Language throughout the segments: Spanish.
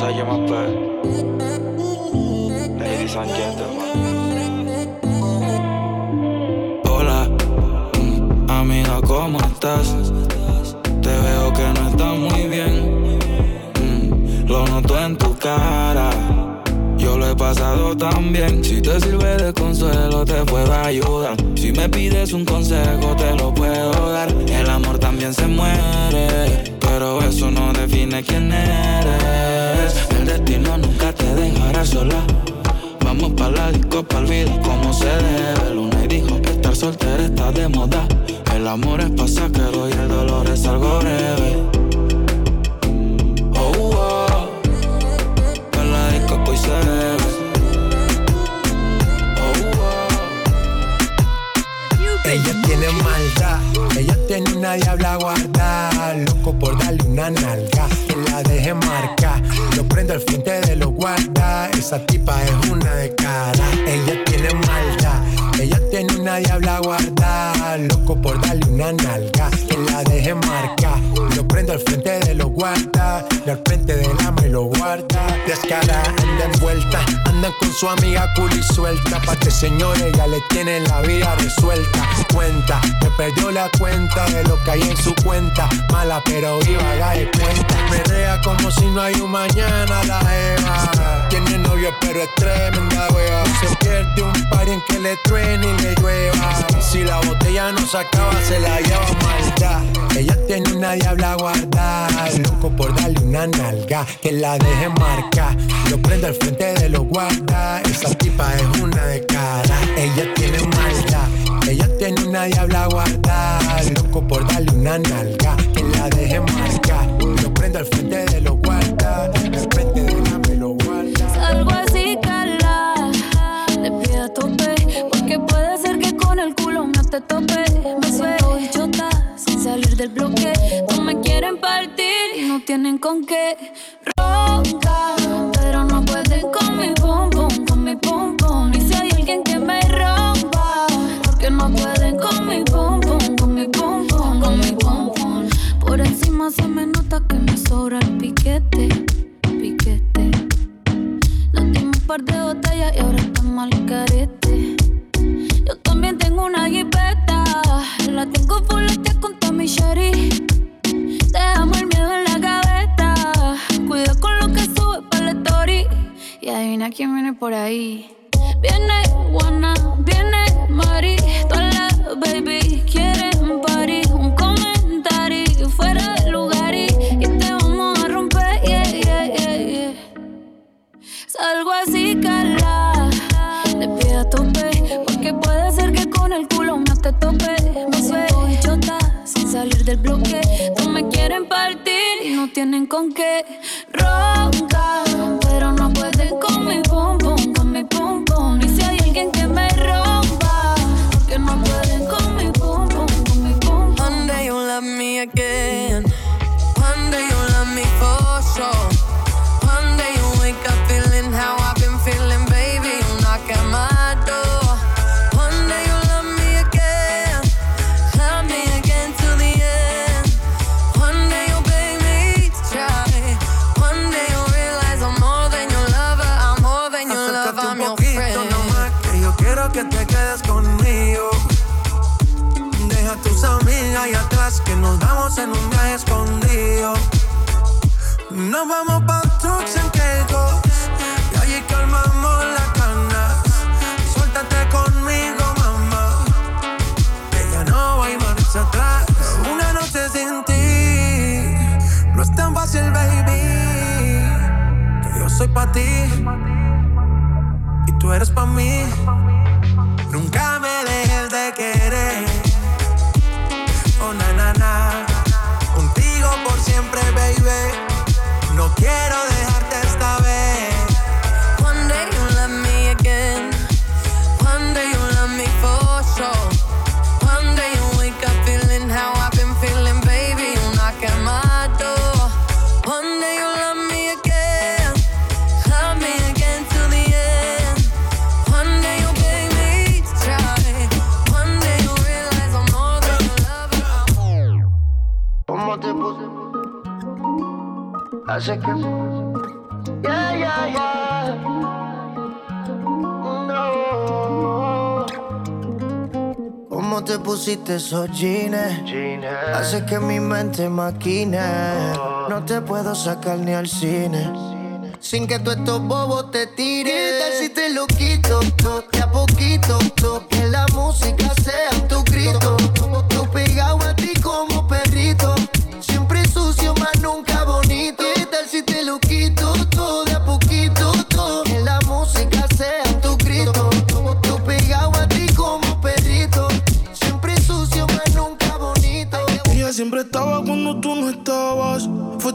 Ladies and gentlemen. Hola, amiga, ¿cómo estás? Te veo que no estás muy bien. Mm, lo noto en tu cara. Yo lo he pasado tan bien. Si te sirve de consuelo, te puedo ayudar. Si me pides un consejo, te lo puedo dar. El amor también se muere pero eso no define quién eres. El destino nunca te dejará sola. Vamos pa' la disco, pa' vida como se debe. Luna y dijo que estar soltera está de moda. El amor es pasajero y el dolor es algo breve. Oh, oh. En la disco pues se debe. Oh, oh. Ella tiene maldad, ella tiene una diabla guarda, loco por darle una nalga, que la deje marca, lo prendo al frente de los guarda, esa tipa es una de cara, ella tiene maldad, ella tiene una diabla guarda, loco por darle una nalga, que la deje marca, lo prendo al frente de los guarda, y al frente del ama y lo guarda, descara, anda envuelta, andan con su amiga cool y suelta, pa' que señores ya le tienen la vida resuelta, cuenta, me perdió la cuenta de lo que hay en su cuenta. Mala pero viva, la de cuenta. Me rea como si no hay un mañana la Eva. Tiene novio pero es tremenda wea. Se pierde un par en que le truene y le llueva. Si la botella no se acaba, se la lleva maldad. Ella tiene una diabla guardada. Loco por darle una nalga. Que la deje marca. Lo prende al frente de los guarda. Esa tipa es una de cara. Ella tiene maldad. Ella tiene una diabla guardada, loco por darle una nalga, que la deje marca. Lo prendo al frente de los guarda, al frente de la me lo guarda. Salgo así, cala, le pido a tope, porque puede ser que con el culo no te tope. Me suelto chota, sin salir del bloque. No me quieren partir y no tienen con qué. Ronca, pero no pueden con mi pum pum, con mi pum pum. Y si hay alguien que me rompa, porque no pueden con mi pum pum, con mi pum pum, con mi pum pum. Por encima se me nota que me sobra el piquete, piquete. Nos dimos un par de botellas y ahora estamos al carete. Yo también tengo una jipeta, la tengo full con Tommy Sherry. Dejamos el miedo en la gaveta, cuida con lo que sube para la story. Y adivina quién viene por ahí. Viene Juana, viene Mari, todas las baby quieren party. Un comentario fuera de lugar y, y te vamos a romper, yeah, yeah, yeah. Salgo así, cala, tienen con qué. Ronca, vamos pa' trucks en Caicos, y allí calmamos las ganas. Suéltate conmigo, mamá, que ya no hay marcha atrás. Una noche sin ti, no es tan fácil, baby. Que yo soy pa' ti y tú eres pa' mí. Hace que Yeah, yeah, yeah. No. ¿Cómo te pusiste esos jeans? Hace que mi mente maquine. No te puedo sacar ni al cine. Sin que tú estos bobos te tires. ¿Qué tal si te lo quito? De a poquito. Que la música sea tu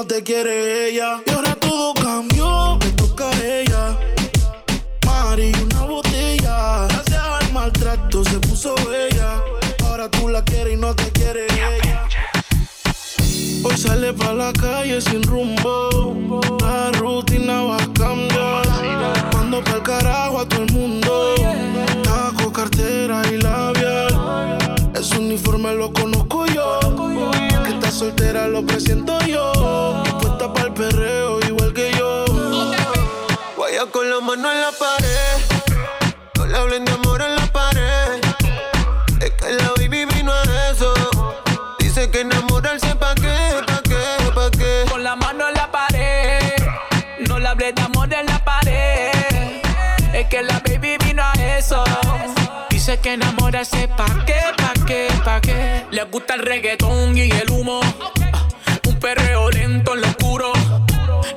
No te quiere ella. Y ahora todo cambió, me toca a ella. Mari, una botella. Gracias al maltrato se puso bella. Ahora tú la quieres y no te quiere ella. Hoy sale pa' la calle sin rumbo. La rutina va a cambiar. Mando pa'l carajo a todo el mundo. Taco, cartera y labial. Ese uniforme lo conozco soltera lo presiento yo. Y puesta pa'l perreo igual que yo. Vaya con la mano en la pared. No le hablen de amor en la pared. Es que la baby vino a eso. Dice que enamorarse pa' qué, pa' qué, pa' qué. Con la mano en la pared. No le hablé de amor en la pared. Es que la baby vino a eso. Dice que enamorarse pa' qué, pa' qué, pa' qué. Le gusta el reggaetón y el humo. Ah, Un perreo lento en lo oscuro.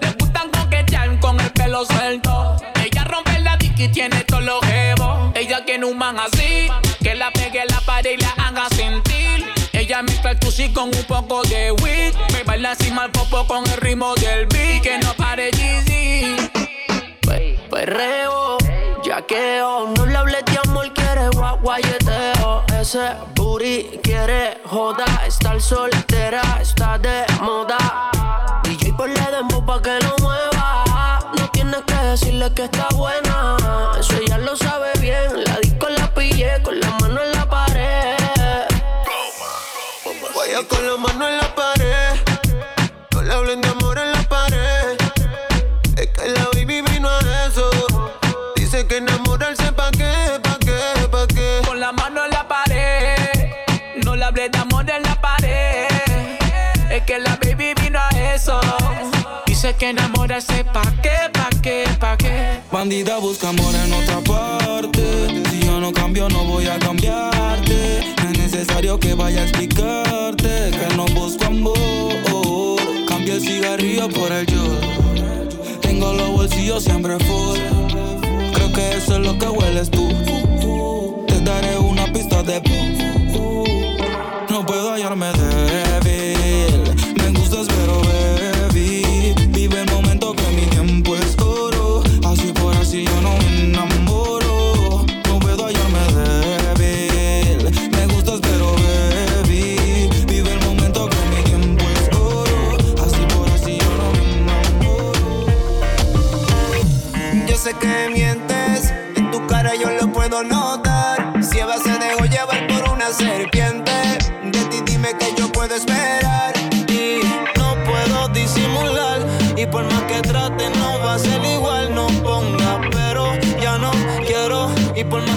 Le gustan coquetear con el pelo suelto. Ella rompe la dick y tiene todos los jevos. Ella quiere un man así. Que la pegue la pared y la haga sentir. Ella mezcla el con un poco de weed. Me baila así mal popo con el ritmo del beat. Que no pare. Pe- Perreo, yaqueo, no le hables de amor, quiere gua- guayeteo. Ese booty quiere joda, estar soltera está de moda. DJ por le dembow pa' que lo mueva. No tienes que decirle que está buena, eso ella lo sabe bien. Que enamorarse pa' qué, pa' qué, pa' qué. Bandida busca amor en otra parte. Si yo no cambio, no voy a cambiarte. No es necesario que vaya a explicarte que no busco amor. Cambio el cigarrillo por el yo. Tengo los bolsillos siempre full. Creo que eso es lo que hueles tú. Te daré una pista de No puedo hallarme débil. Serpiente, de ti dime que yo puedo esperar. Y no puedo disimular, y por más que trate, no va a ser igual. No ponga, pero ya no quiero, y por más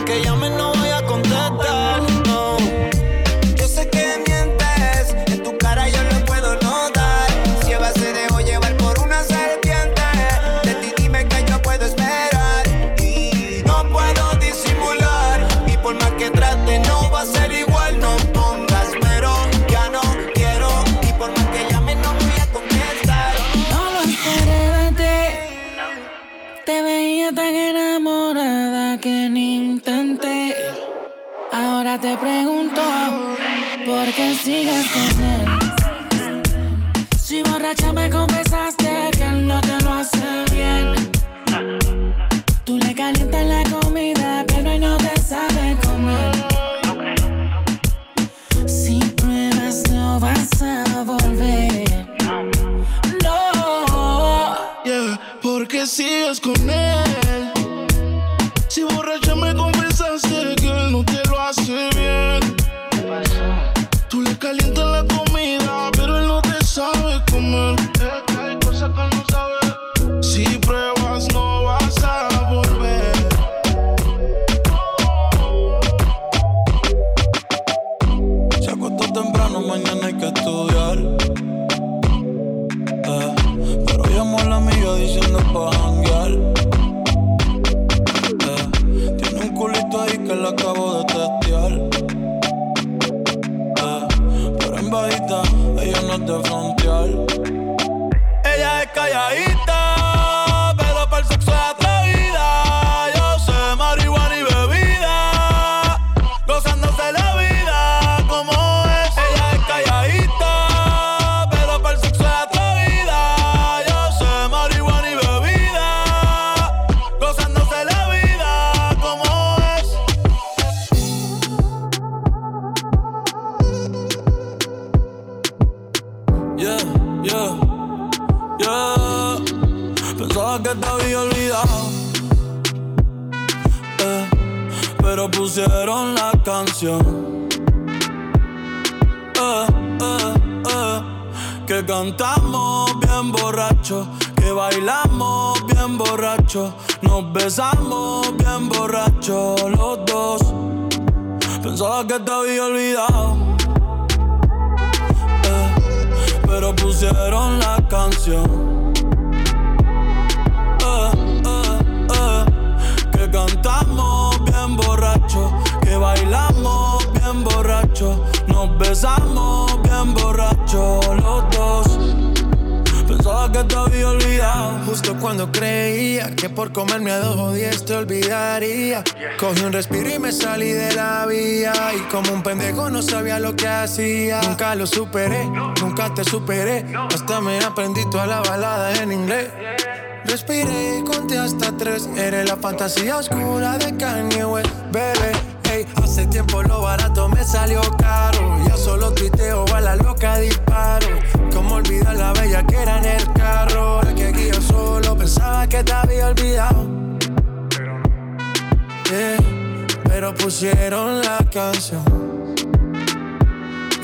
Nunca lo superé, nunca te superé. Hasta me aprendí toda la balada en inglés. Respiré y conté hasta tres. Eres la fantasía oscura de Kanye West, bebé. Ey, hace tiempo lo barato me salió caro. Ya solo tuiteo, a la loca disparo. Como olvidar la bella que era en el carro. La que aquí yo solo pensaba que te había olvidado. Yeah, pero pusieron la canción.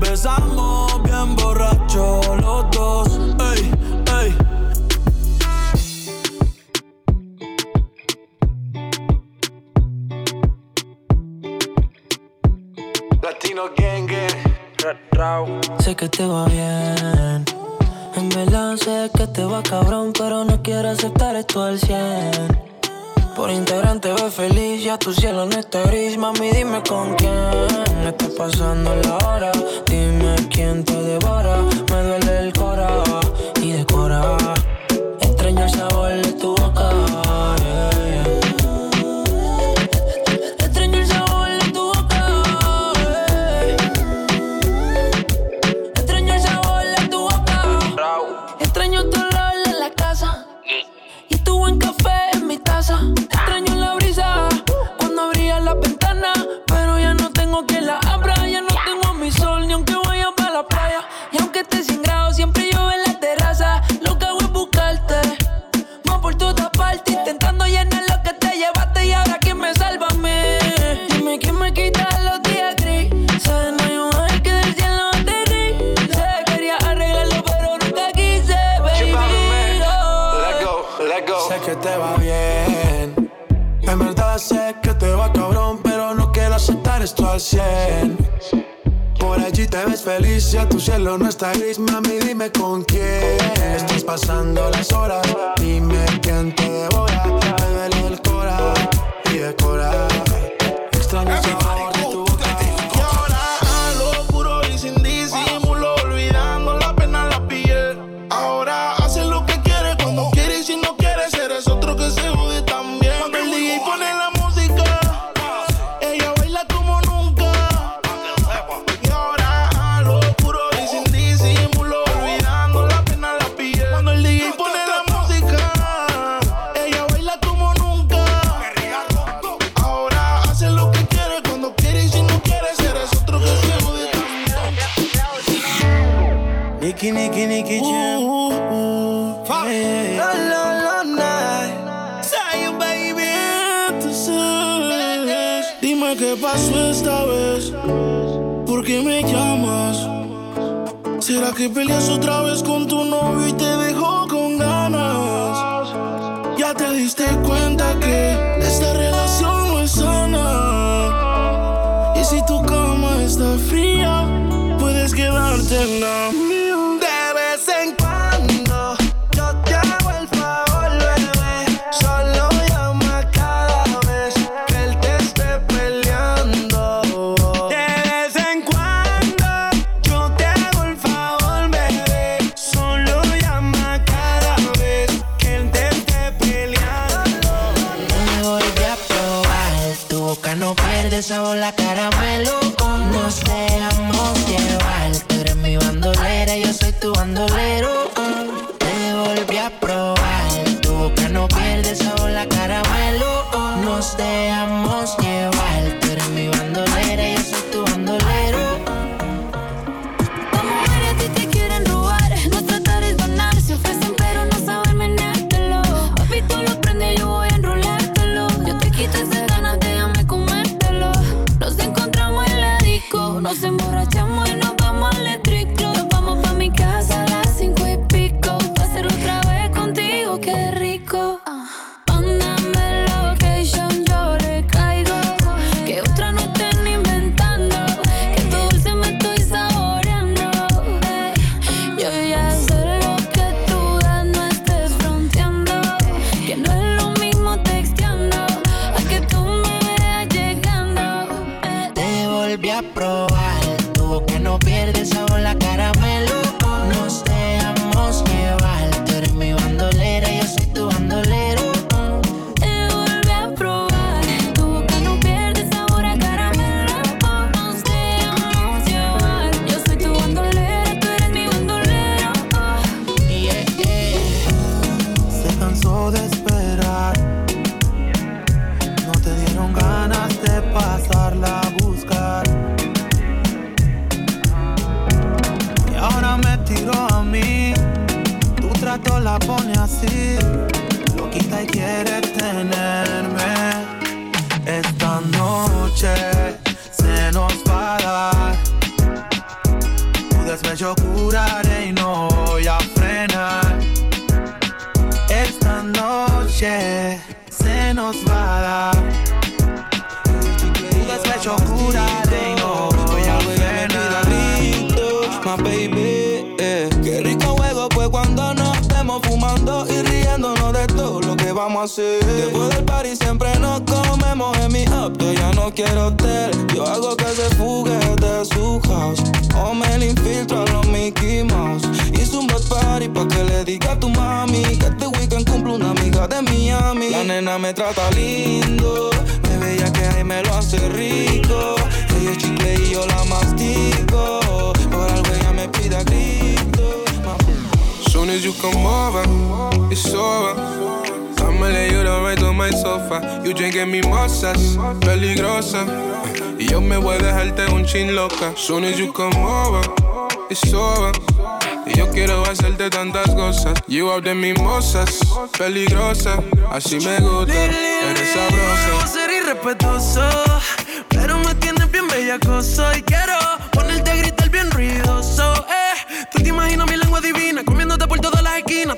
besamos bien borracho los dos. Ey, ey. Latino Gang Gang. Sé que te va bien. En verdad sé que te va cabrón, pero no quiero aceptar esto al 100. Por Instagram te ves feliz, ya tu cielo no está gris. Mami, dime con quién está pasando la hora. Dime quién te devora. Me duele el cora y decora. Sin grado, siempre llueve en la terraza. Lo que hago es buscarte. Más por todas partes. Intentando llenar lo que te llevaste. Y ahora quién me salva a mí. Dime quién me quita los días grises. No hay un ángel que del cielo aterrice. Quería arreglarlo, pero nunca quise, baby. Oh. Let go, let go. Sé que te va bien. En verdad sé que te va cabrón, pero no quiero aceptar esto al 100. Allí te ves feliz, ya tu cielo no está gris, mami, dime con quién estás pasando las horas. Dime quién te devora, Nicky Jam. Uh, uh, uh, yeah. La, la, la, night. Say you, baby. Entonces, dime qué pasó esta vez. ¿Por qué me llamas? ¿Será que peleas otra vez con tu novio y te dejó con ganas? Ya te diste cuenta que esta relación no es sana. Y si tu cama está fría, puedes quedarte en la vamos a hacer. Después del party siempre nos comemos en mi up. Yo ya no quiero hotel. Yo hago que se fugue de su house. O me le infiltro a los Mickey Mouse. Hice un bad party pa' que le diga a tu mami que este weekend cumple una amiga de Miami. La nena me trata lindo. Me veía que ahí me lo hace rico. Ella es chicle y yo la mastico. Por algo ella me pide a grito. Soon as you come over, it's over. Lay you down right on my sofa. You drinking mimosas, peligrosa. Y yo me voy a dejarte un chin loca. Soon as you come over, it's over. Y yo quiero hacerte tantas cosas. You out de mimosas, peligrosa. Así me gusta, eres sabrosa. ser irrespetuoso, pero me tienes bien bellacoso y quiero ponerte a gritar bien ruidoso. Eh, tú te imaginas mi lengua divina comiéndote por todas las esquinas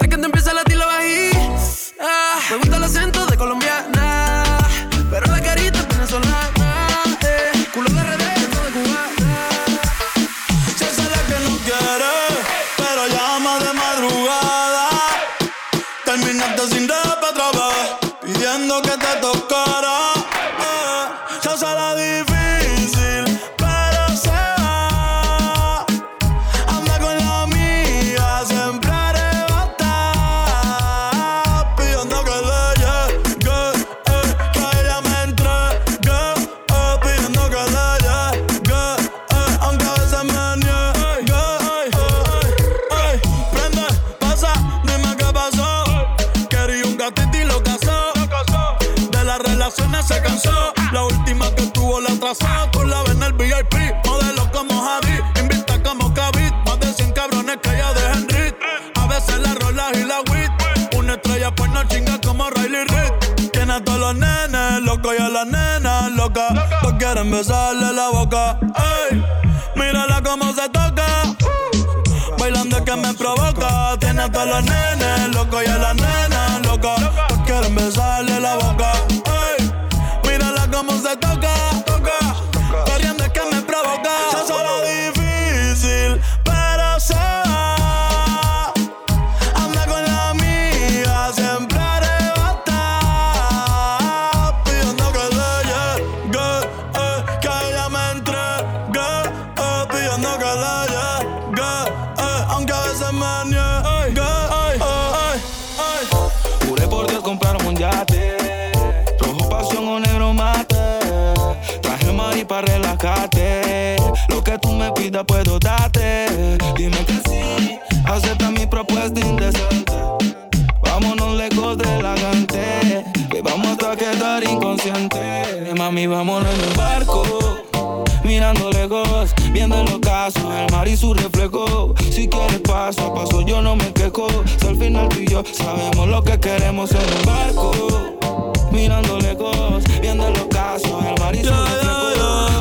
besarle la boca. Ey, mírala cómo se toca. Bailando que me provoca. Tiene a todos los nenes locos y a las nenas locas. Quieren besarle la boca. Puedo darte. Dime que sí, acepta mi propuesta indecente. Vámonos lejos de la gente, que vamos a quedar inconscientes. Mami, vámonos en el barco. Mirando lejos, viendo el ocaso, el mar y su reflejo. Si quieres paso a paso, yo no me quejo. Si al final tú y yo sabemos lo que queremos en el barco. Mirando lejos, viendo el ocaso, el mar y su reflejo.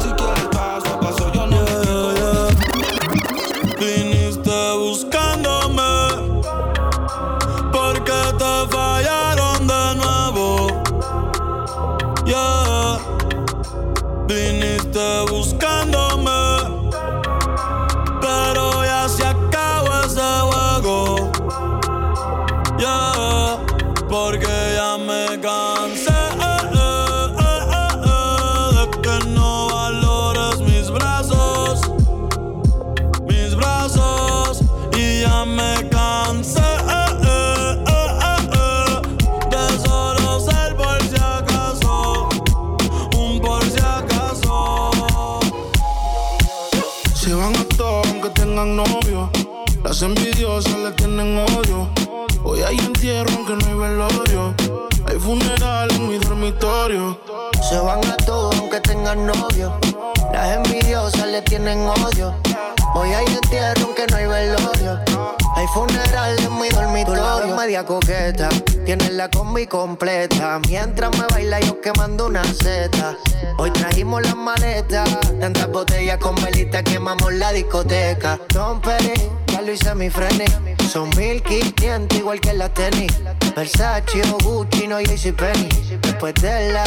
Tienes la combi completa. Mientras me baila yo quemando una seta. Hoy trajimos las maletas, tantas botellas con velita quemamos la discoteca. Don Perry, ya lo hice mi frene. Son 1500 igual que la tenis. Versace o Gucci, no Penny. Después de la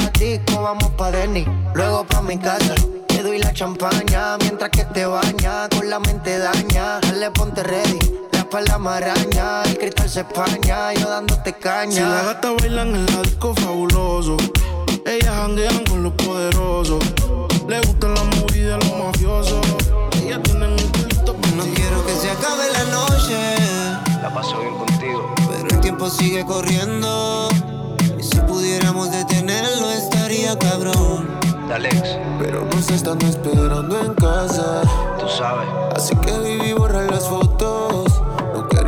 vamos pa' Denny. Luego pa' mi casa. Te doy la champaña mientras que te baña con la mente daña. Dale, ponte ready, la maraña, el cristal se españa, yo dándote caña. Si las gatas bailan en la disco fabuloso, ellas janguean con los poderosos. Le gustan las movidas los mafiosos. Ellas tienen un culito No quiero que se acabe la noche, La paso bien contigo. pero el tiempo sigue corriendo. Y si pudiéramos detenerlo, estaría cabrón. Alex, Pero nos están esperando en casa. tú sabes. Así que viví borrar las fotos.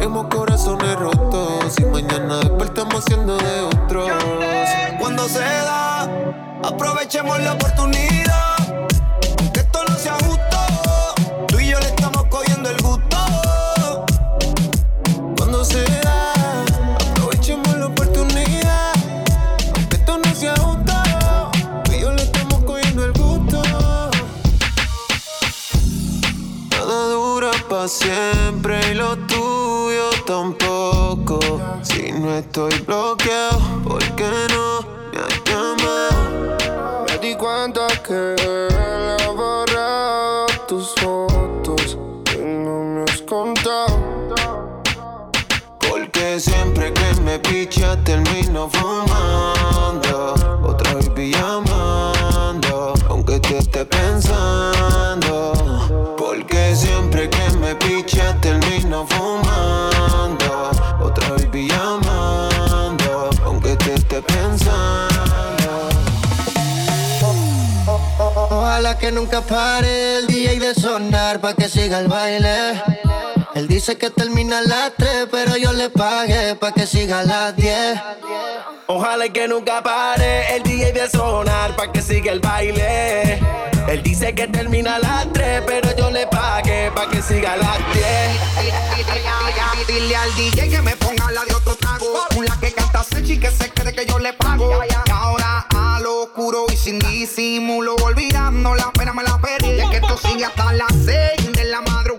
Corazones rotos. Y mañana despertamos siendo de. Cuando se da, aprovechemos la oportunidad. Que esto no sea justo. Tú y yo le estamos cogiendo el gusto. Cuando se da, aprovechemos la oportunidad. Aunque esto no sea justo. Tú y yo le estamos cogiendo el gusto. Nada dura para siempre y lo tampoco. Si no estoy bloqueado, ¿por qué no me has llamado? Me di cuenta que él ha borrado tus fotos y no me has contado. Porque siempre que me picha termino fumando. Que nunca pare el DJ de sonar pa' que siga el baile. Él dice que termina a las 3, pero yo le pagué pa' que siga a las 10. Ojalá y que nunca pare el DJ de sonar pa' que siga el baile. Él dice que termina a las 3, pero yo le pagué pa' que siga a las 10. Dile al DJ que me ponga la de otro trago. Una que canta Sechi que se cree que yo le pago. Y ahora a lo oscuro y sin disimulo, olvidando la pena me la perdí. Es que esto sigue hasta las 6 de la madrugada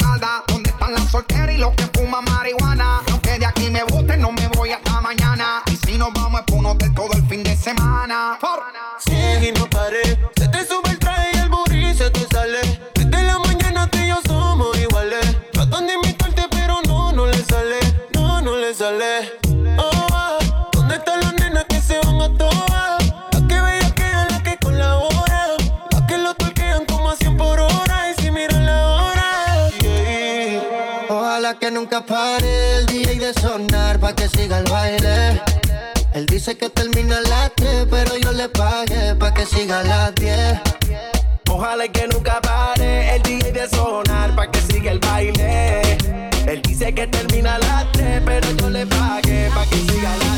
soltera y los que fuman marihuana. Y aunque de aquí me boten, no me voy hasta mañana. Y si nos vamos es por un hotel todo el fin de semana. Por... Sí, no pare el DJ de sonar pa' que siga el baile. Él dice que termina a las 3, pero yo le pagué pa' que siga a las 10. Ojalá y que nunca pare el DJ de sonar pa' que siga el baile. Él dice que termina a las 3, pero yo le pagué pa' que siga a las 10.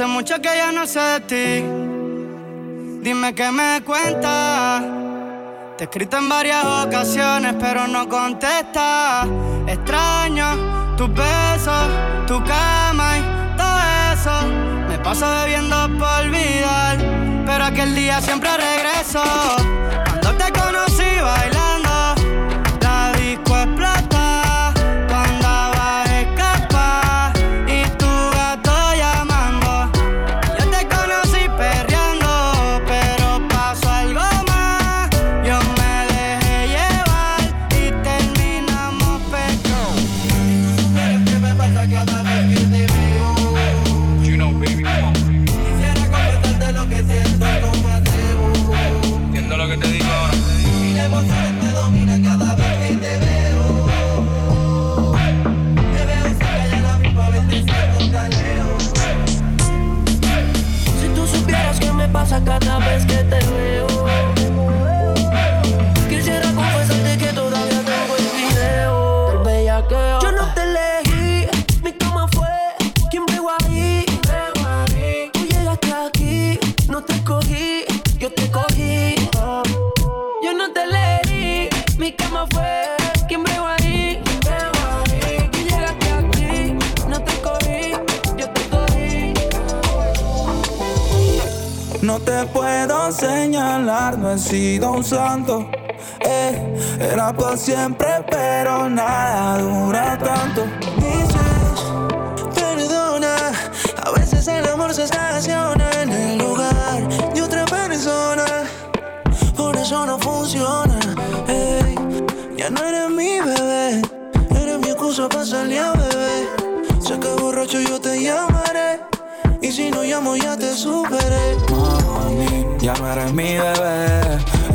Hace mucho que ya no sé de ti. Dime que me cuentas. Te he escrito en varias ocasiones, pero no contestas. Extraño tus besos, tu cama y todo eso. Me paso bebiendo por olvidar, pero aquel día siempre regreso. Señalar, no he sido un santo. Eh, era por siempre, pero nada dura tanto. Dices, perdona, a veces el amor se estaciona en el lugar de otra persona. Por eso no funciona. Ey, ya no eres mi bebé, eres mi excusa para salir a beber. Sé que borracho yo te llamaré. Y si no llamo ya te superé. Ya no eres mi bebé,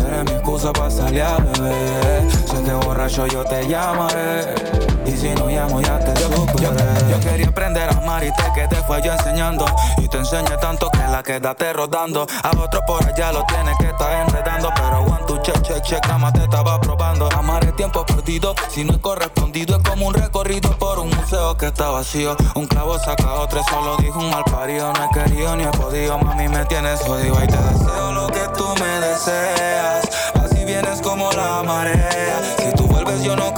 eres mi excusa para salir a beber. Sé que borracho yo te llamaré. Y si no llamo ya te superé. Yo quería aprender a amar y te quedé fue yo enseñando. Y te enseñé tanto que la quedaste rodando. A otro por allá lo tienes que estar enredando. Pero one, two, check, check, check, más te estaba probando. Amar es tiempo perdido, si no es correspondido. Es como un recorrido por un museo que está vacío. Un clavo saca otro, eso lo dijo un mal parido. No he querido ni he podido, mami, me tienes jodido. Y te deseo lo que tú me deseas. Así vienes como la marea. Yo no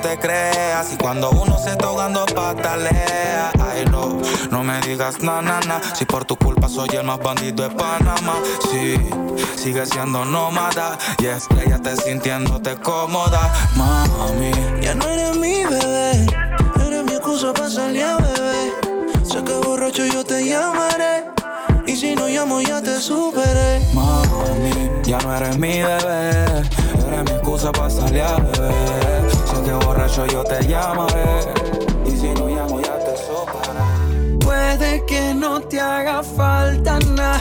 te creas. Y cuando uno se está ahogando, patalea. Ay, no, no me digas na, na, na. Si por tu culpa soy el más bandido de Panamá. Sí, sigue siendo nómada. Y es que ya te sintiéndote cómoda, mami. Ya no eres mi bebé, eres mi excusa para salir a beber. Sé que borracho yo te llamaré. Y si no llamo ya te superé. Mami, ya no eres mi bebé. Eres mi excusa para salir a beber. Que borracho yo te llamaré. Y si no llamo ya te superé. Puede que no te haga falta nada,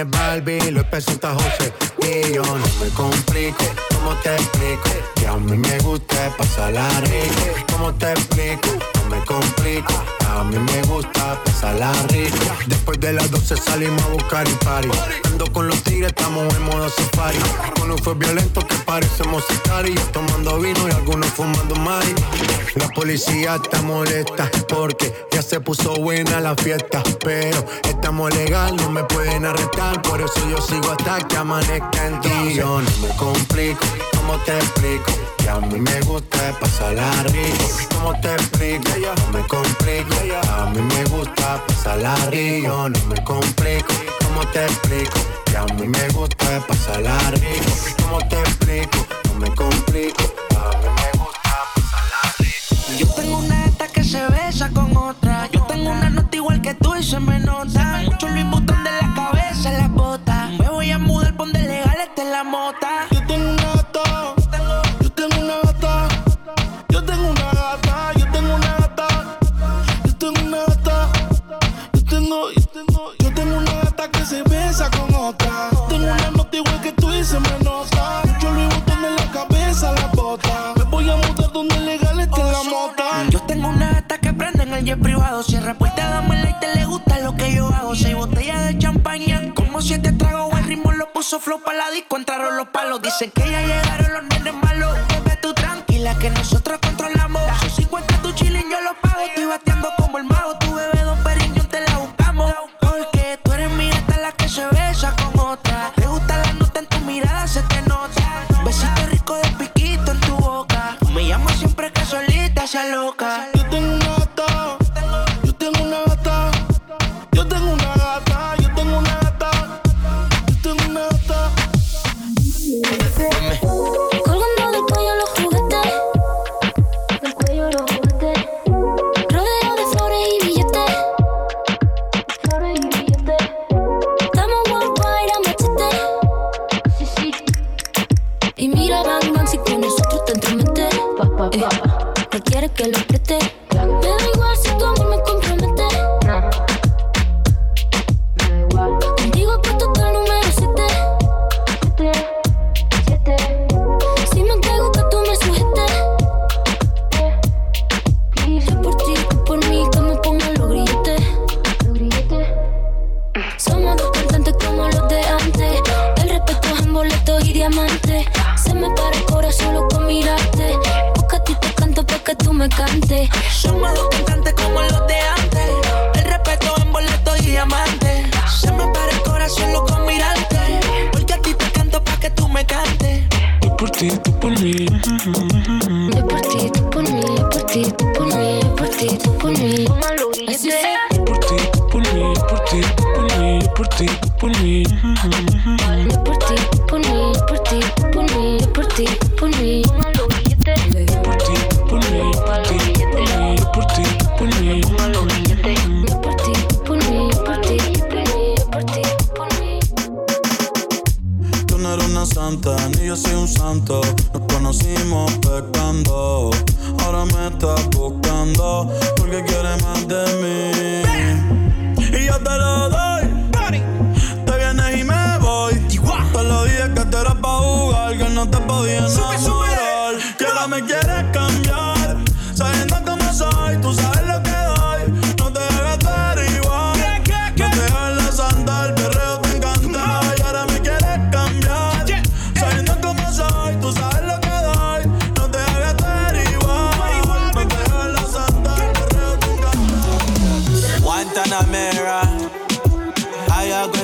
es Barbie, lo presenta José. Y yo no me complico, ¿cómo te explico? Que a mí me gusta pasarla rico. ¿Cómo te explico? No me complico. A mí me gusta pasarla rico. Después de las 12 salimos a buscar y party. Con los tigres, estamos en modo safari. Uno fue violento que parecemos sicarios. Tomando vino y algunos fumando mari. La policía está molesta porque ya se puso buena la fiesta. Pero estamos legal, no me pueden arrestar. Por eso yo sigo hasta que amanezca en ti. Yo no me complico, ¿cómo te explico? Que a mí me gusta pasarla rico. ¿Cómo te explico? No me complico. A mí me gusta pasarla rico. No me complico. ¿Cómo te explico? Que a mí me gusta pasarla rico. ¿Cómo te explico? No me complico. A mí me gusta pasarla rico. Yo tengo una esta que se besa con otra. Yo tengo una nota igual que tú y se me nota. Mucho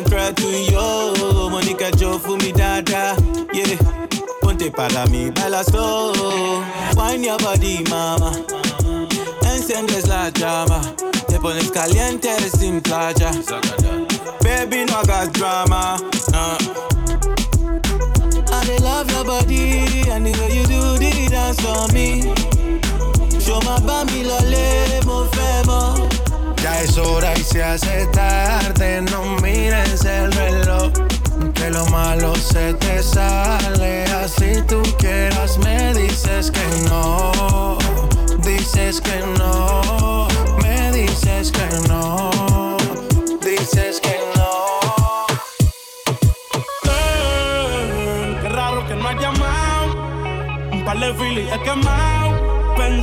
Hay algo entre tú y yo. Mónica, yo fui dada. Yeah. Ponte para mí, baila slow. Wine your body, mama. Enciendes la llama. Te pones caliente sin playa. Baby, no hagas drama. Uh. I love your body and the way you do the dance for me. Show my bami lole, mo fẹ́. Es hora y se hace tarde, no mires el reloj. Que lo malo se te sale, así tú quieras me dices que no, dices que no, me dices que no, dices que no. Girl, Qué raro que no has llamado. Un par de filis he quemado. En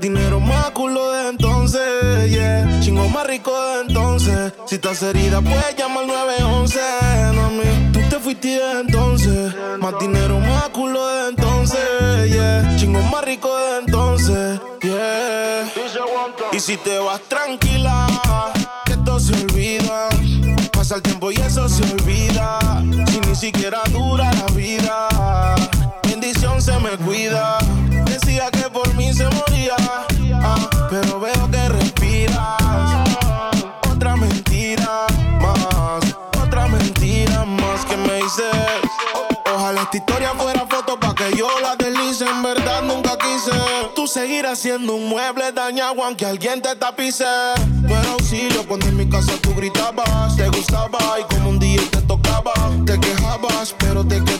Dinero, más culo de entonces, yeah. Chingo más rico de entonces. Si estás herida, puedes llamar al 911, mami. Tú te fuiste de entonces, más dinero, más culo de entonces, yeah. Chingo más rico de entonces, yeah. Y si te vas tranquila, que esto se olvida. Pasa el tiempo y eso se olvida. Si ni siquiera dura la vida, bendición se me cuida. Decía que por mí se moría, ah, pero veo que respiras. Otra mentira más, otra mentira más que me dices. Ojalá esta historia fuera foto pa' que yo la deslice. En verdad nunca quise. Tú seguirás siendo un mueble dañado aunque alguien te tapice. No era auxilio cuando en mi casa tú gritabas. Te gustaba y como un día te tocaba. Te quejabas, pero te quedabas.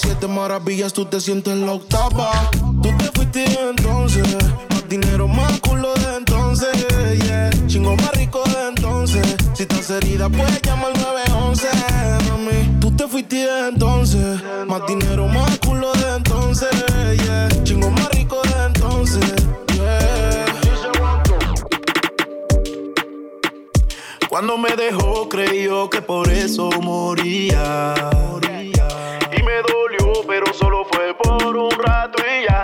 Siete maravillas tú te sientes en la octava. Tú te fuiste entonces. Más dinero, más culo de entonces. Yeah. Chingo más rico de entonces. Si estás herida, puedes llamar al 911, mami. Tú te fuiste entonces. Más dinero, más culo de entonces. Yeah. Chingo más rico de entonces. Yeah. Cuando me dejó creyó que por eso moría. Pero solo fue por un rato y ya,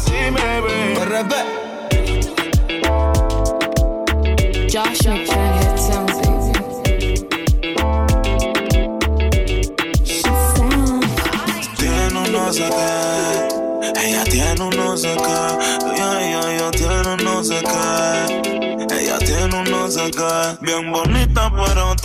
saluda si me ve. Joshua can hit sounds easy. Tiene un no sé qué. Ella tiene un no sé qué. Ella, ella, ella tiene un no sé qué. Ella tiene un no sé qué. Bien bonita, pero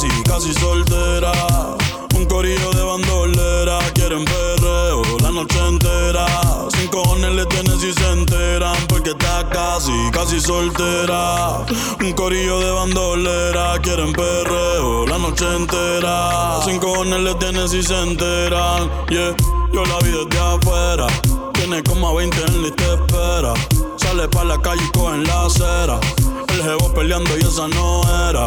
casi, casi soltera. Un corillo de bandolera. Quieren perreo la noche entera. Sin cojones le tienen si se enteran. Porque está casi, casi soltera. Un corillo de bandolera. Quieren perreo la noche entera. Sin cojones le tienen si se enteran. Yeah, yo la vi desde afuera. Tiene como a 20 en lista de espera. Sale pa' la calle y coge en la acera. El jevo peleando y esa no era.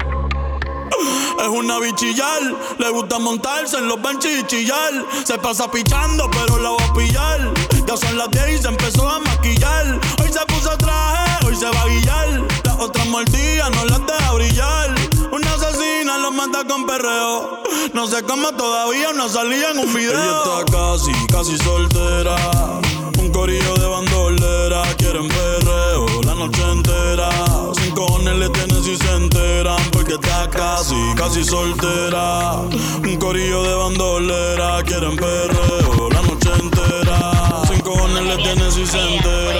Una bichillar, le gusta montarse en los benches y chillar. Se pasa pichando, pero la va a pillar. Ya son las 10 y se empezó a maquillar. Hoy se puso traje, hoy se va a guillar. Las otras mordidas no las deja brillar. Una asesina lo mata con perreo. No sé cómo todavía no salía en un video. Ella está casi, casi soltera. Un corillo de bandolera. Quieren perreo la noche entera. Sin cojones le tienen si se enteran. Porque está casi, casi soltera. Un corillo de bandolera. Quieren perreo la noche entera. Sin cojones le tienen si se enteran.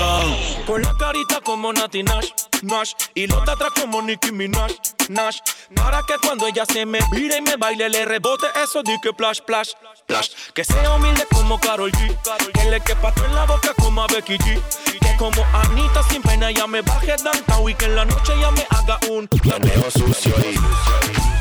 Con la carita como Nati Nash, Nash Y los de atrás como Nicki Minaj, Nash. Para que cuando ella se me vire y me baile Le rebote eso di que plash, plash, plash Que sea humilde como Karol G Que le quepa en la boca como a Becky G. Que como Anita sin pena ella me baje downtown Y que en la noche ella me haga un Meneo sucio ahí.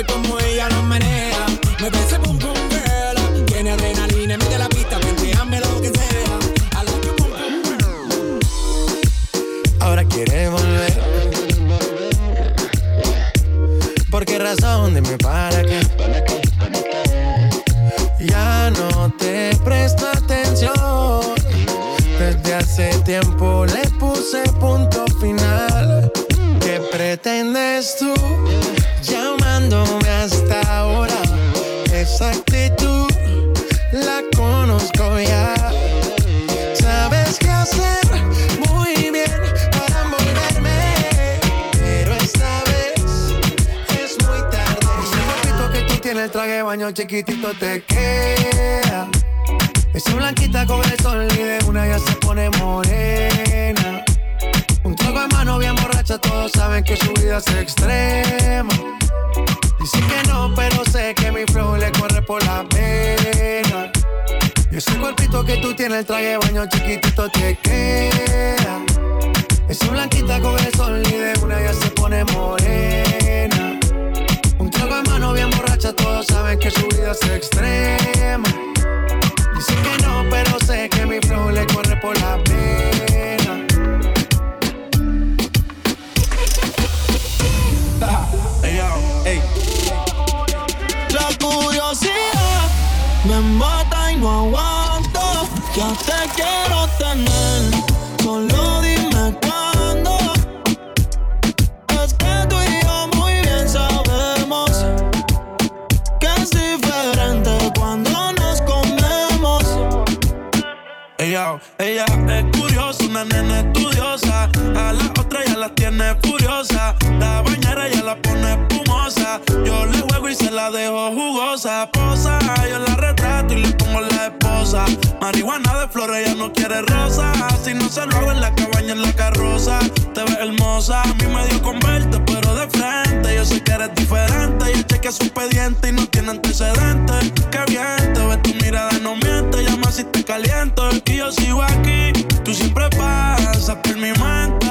Ver cómo ella lo menea. Mueve ese boom boom girl. Tiene adrenalina, mete la pista, hazme lo que sea. Boom boom girl. Ahora quiere volver. ¿Por qué razón? Dime para qué. Ya no te presto atención. Desde hace tiempo le puse punto final. ¿Qué pretendes tú Esa actitud la conozco ya. Sabes qué hacer muy bien para envolverme, pero esta vez es muy tarde. Ese cuerpito que tú tienes el traje baño chiquitito te queda. Esa blanquita con el sol y de una ya se pone morena. Un trago de mano bien borracha, todos saben que su vida es extrema. Dice que no, pero sé que mi flow le corre por la pena. Y ese cuerpito que tú tienes, el traje de baño chiquitito te. Esa blanquita con el sol y de una ya se pone morena. Un trago de mano bien borracha, todos saben que su vida es extrema. Ella, ella es curiosa, una nena estudiosa. A la otra ya la tiene furiosa. La bañera ya la pone espumosa. Yo le juego y se la dejo jugosa. Posa, yo la retrato y le pongo la esposa. Marihuana flores, ella no quiere rosa. Si no se lo hago en la cabaña, en la carroza. Te ves hermosa, a mí me dio con verte, pero de frente. Yo sé que eres diferente. Y el cheque es un pediente y no tiene antecedentes. Qué bien, te ves tu mirada, no miente. Llama si te caliento. Y yo sigo aquí, tú siempre pasas por mi mente.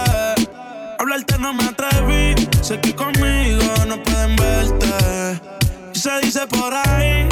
Hablarte no me atreví, sé que conmigo no pueden verte. Y se dice por ahí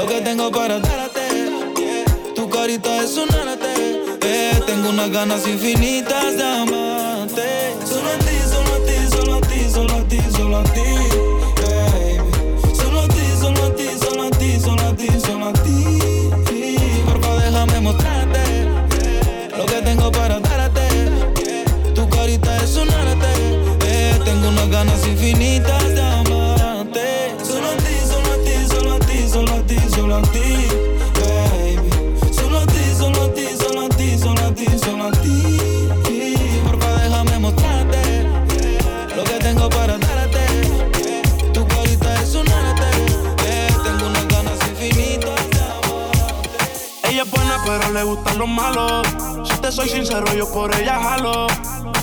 lo que tengo para darte. Tu carita es un arte. Eh, tengo unas ganas infinitas de amarte. Solo a ti, solo a ti, solo a ti, solo a ti, solo a ti. baby. Solo a ti, solo a ti, solo a ti, solo a ti, solo a ti. Porfa, déjame mostrarte lo que tengo para darte. Tu carita es un arte. Eh, tengo unas ganas infinitas le gustan los malos. Si te soy sincero, yo por ella jalo.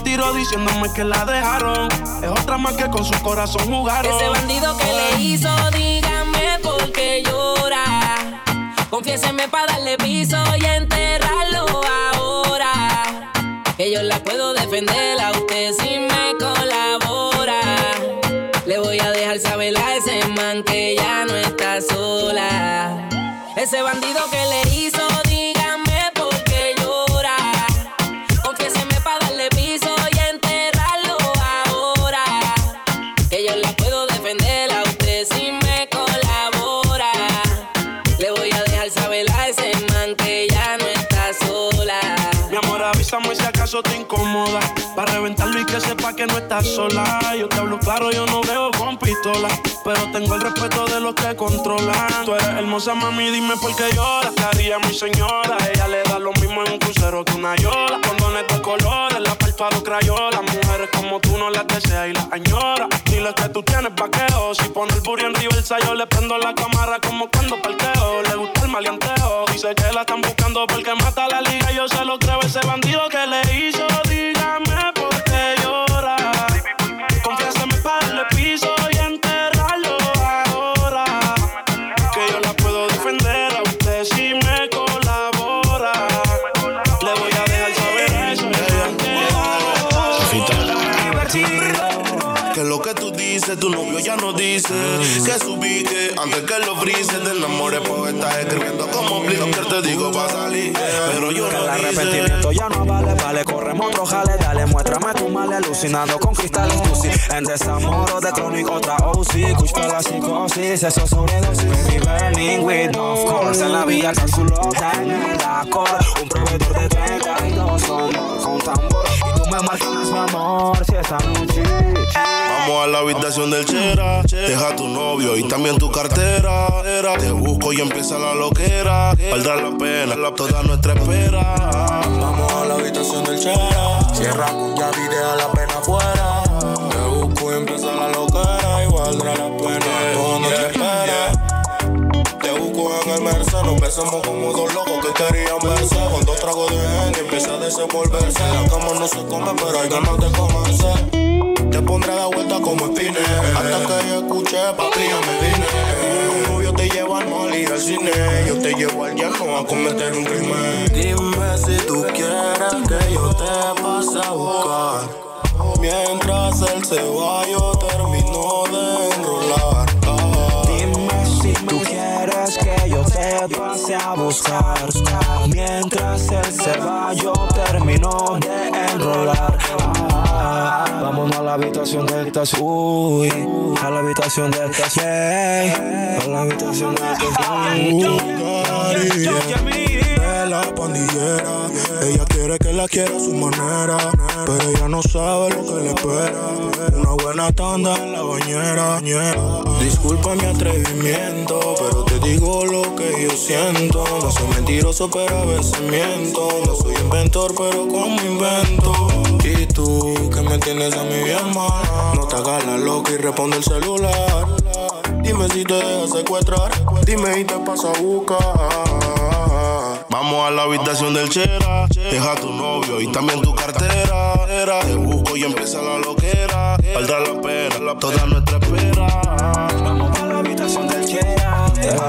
Tiro diciéndome que la dejaron. Es otra más que con su corazón jugaron. Ese bandido que le hizo, dígame por qué llora. Confiéseme para darle piso y enterrarlo ahora. Que yo la puedo defender a usted si me colabora. Le voy a dejar saber a ese man que ya no está sola. Ese bandido que le hizo, que no estás sola. Yo te hablo claro, yo no veo con pistola. Pero tengo el respeto de los que controlan. Tú eres hermosa, mami, dime por qué lloras. ¿Qué haría mi señora? Ella le da lo mismo en un crucero que una yola. Condones de colores, la los crayola. Mujeres como tú no las deseas y las añora. Dile que tú tienes vaqueo. Si pone el burro en el yo le prendo la cámara como cuando parqueo. Le gusta el maleanteo. Dice que la están buscando porque mata la liga. Yo se lo creo ese bandido que le hizo. Dígame tu novio ya no dice. Que subí que antes que lo brise te enamores, pues estás escribiendo como que te digo va a salir. Pero yo no El arrepentimiento ya no vale, vale, corremos otro jale, dale, muéstrame tu mal, alucinando con cristales Lucy. En desamoro de crónico, otra OC, kush para la psicosis, eso sobredosis. Baby burning with no of course, en la vía calculota en el acorde, un proveedor de 32 son con tambor. Y tú me marcas mi amor, si esta noche. Vamos a la habitación del chera. Deja tu novio y también tu cartera. Te busco y empieza la loquera. Valdrá la pena la- toda nuestra espera. Vamos a la habitación del chera. Cierra con llave y deja la pena afuera. Te busco y empieza la loquera. Y valdrá la pena toda nuestra espera. En el Merced. Nos besamos como dos locos que querían verse. Con dos tragos de gente empieza a desenvolverse. La cama no se come, pero hay ganas de comerse. Te pondré la vuelta como espine. Hasta que yo escuche, papi, ya me vine. Yo te llevo al mall y al cine. Yo te llevo al llano a cometer un crimen. Dime si tú quieres que yo te pase a buscar. Mientras él se va, yo te pase a buscar. Mientras él se va, yo termino de enrolar. Ah, Vamos a la habitación del taxi. Uy, a la habitación del taxi. A la habitación del de la pandillera. Ella quiere que la quiera a su manera, pero ella no sabe lo que le espera. Una buena tanda en la bañera. Disculpa mi atrevimiento, pero te digo lo que yo siento. No soy mentiroso, pero a veces miento. No soy inventor, pero como invento. Y tú, que me tienes a mí bien mal. No te hagas la loca y responde el celular. Dime si te dejas secuestrar. Dime y te paso a buscar. Vamos a la habitación del chera. Deja tu novio y también tu cartera. Te busco y empieza la loquera. Valdrá la pena toda nuestra espera.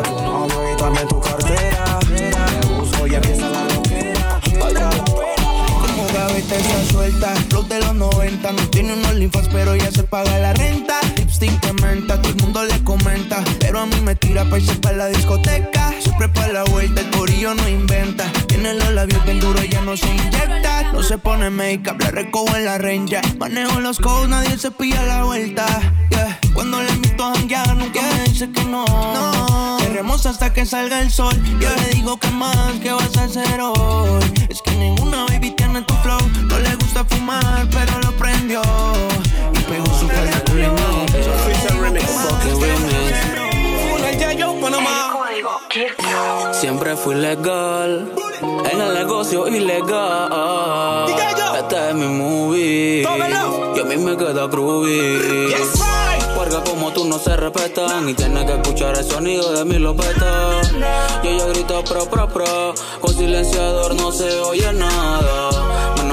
Tu novio y también tu cartera. Te busco y empieza la loquera. Gaveta está suelta, flow de los 90 No tiene unos linfas pero ya se paga la renta Lipstick de menta, todo el mundo le comenta Pero a mí me tira pa' irse pa' la discoteca. Siempre pa' la vuelta, el corillo no inventa. Tiene los labios bien duros, ella no se inyecta. No se pone make-up, la recojo en la renja Manejo los codes, nadie se pilla la vuelta. Yeah. Cuando le invito a janguear, nunca me dice que no, no. Queremos hasta que salga el sol. Yo le digo que más, que vas a hacer hoy Es que ninguna baby tiene tu flow. No le gusta fumar, pero lo prendió pegó su falda Siempre fui legal en el negocio ilegal. Este es mi movie. Y a mí me queda groovy. Porque como tú no se respetan y tienes que escuchar el sonido de mi lopeta. Y ella grita pro pro pro. Con silenciador no se oye nada.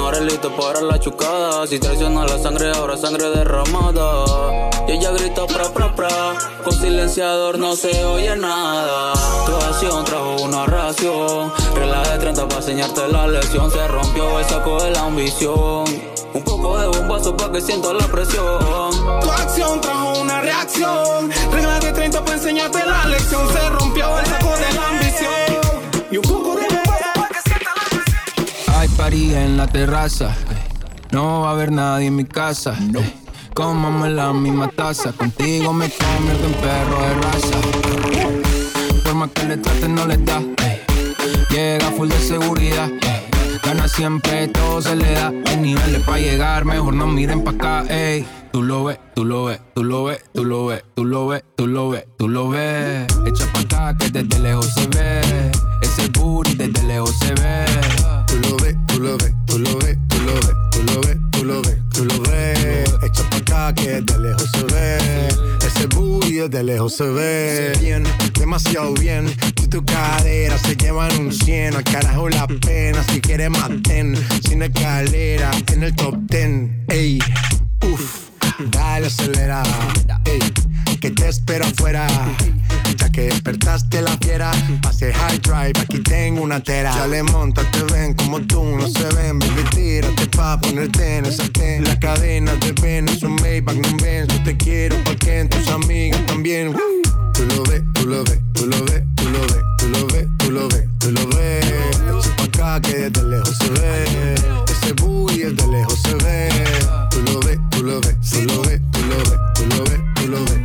Menores listos para la chucada. Si traiciona la sangre, ahora sangre derramada. Y ella grita pro pro pro. Con silenciador no se oye nada. Tu acción trajo una ración. Regla de 30 para enseñarte la lección. Se rompió el saco de la ambición. Un poco de bombazo para que sienta la presión. Tu acción trajo una reacción. Regla de 30 para enseñarte la lección. Se rompió el En la terraza. eh. No va a haber nadie en mi casa. eh. Cómame la misma taza. Contigo me convierto en perro de raza. Por más que le traten, no le da. eh. Llega full de seguridad. Gana siempre, todo se le da. Hay niveles para llegar, mejor no miren pa' acá, ey. Tú lo ves, tú lo ves, tú lo ves, tú lo ves, tú lo ves, tú lo ves, tú lo ves. Echa pa' acá que desde lejos se ve. Ese booty desde lejos se ve. Tú lo ves, tú lo ves, tú lo ves, tú lo ves, tú lo ves, tú lo ves, tú lo ves. Echa pa' acá que desde lejos se ve. Ese booty desde lejos se ve. Bien, demasiado bien. Si tu cadera se llevan un 100, al carajo la pena. Si quieres maten, sin escalera, en el top 10. Ey, uff. Dale acelera, ey, que te espero afuera. Que despertaste la fiera, pase high drive, aquí tengo una tera. Ya le monta, te ven como tú, no se ven, baby, tírate pa' ponerte en esa ten. La cadena te ven, es un Maybach, no ven, yo te quiero porque en tus amigas también. Tú lo ves, tú lo ves, tú lo ves, tú lo ves, tú lo ves, tú lo ves, tú lo ves. Echa pa' acá que desde lejos se ve. Ese booty desde lejos se ve. Tú lo ves, tú lo ves, tú lo ves, tú lo ves, tú lo ves, tú lo ves.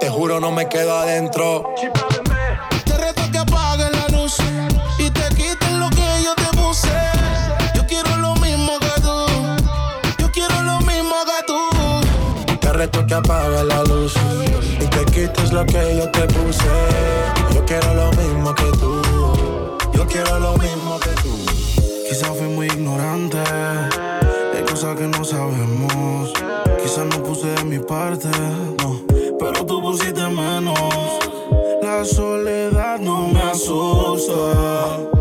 Te juro, no me quedo adentro. Te reto que apagues la luz y te quites lo que yo te puse. Yo quiero lo mismo que tú. Yo quiero lo mismo que tú. Te reto que apagues la luz y te quites lo que yo te puse. Yo quiero lo mismo que tú. Yo quiero lo mismo que tú. Quizás fui muy ignorante. Hay cosas que no sabemos. Quizás no puse de mi parte. No me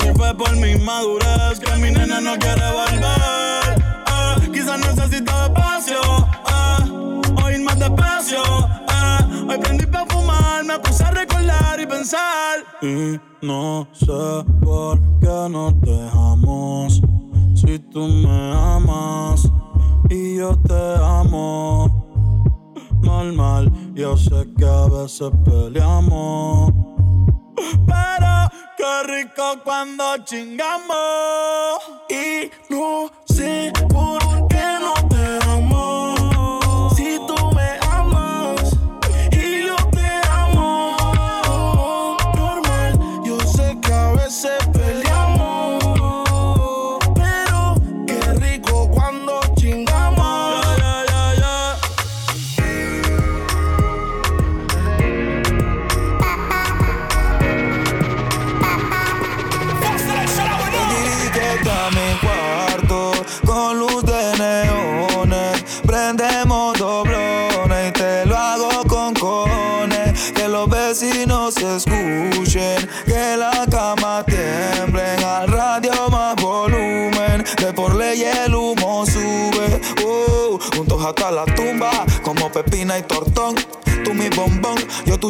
Si fue por mi madurez que mi nena no quiere volver. Ah, quizás necesito espacio ah, o ir más despacio. ah. hoy prendí para fumar, me puse a recordar y pensar. Y no sé por qué nos dejamos. Si tú me amas y yo te amo. Normal, yo sé que a veces peleamos. Pero qué rico cuando chingamos. Y no sé por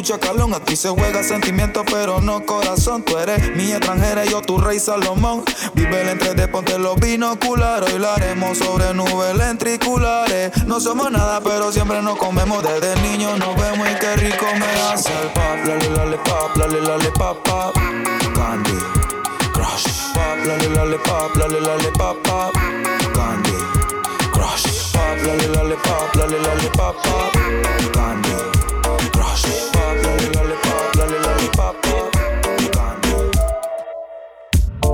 yo tu chacalón. Aquí se juega sentimiento, pero no corazón. Tú eres mi extranjera yo tu rey Salomón. Vive el entre de ponte los binoculares. Hoy lo haremos sobre nubes lentriculares. No somos nada, pero siempre nos comemos. Desde niño nos vemos y qué rico me hace el pop. Lale, lale, pop, lale, lale, pop, pop. Candy, crush. Pop, lale, lale, pop, lale, lale, pop, pop. Candy, crush. Pop, lale, lale, pop, lale, lale, pop, pop. Candy,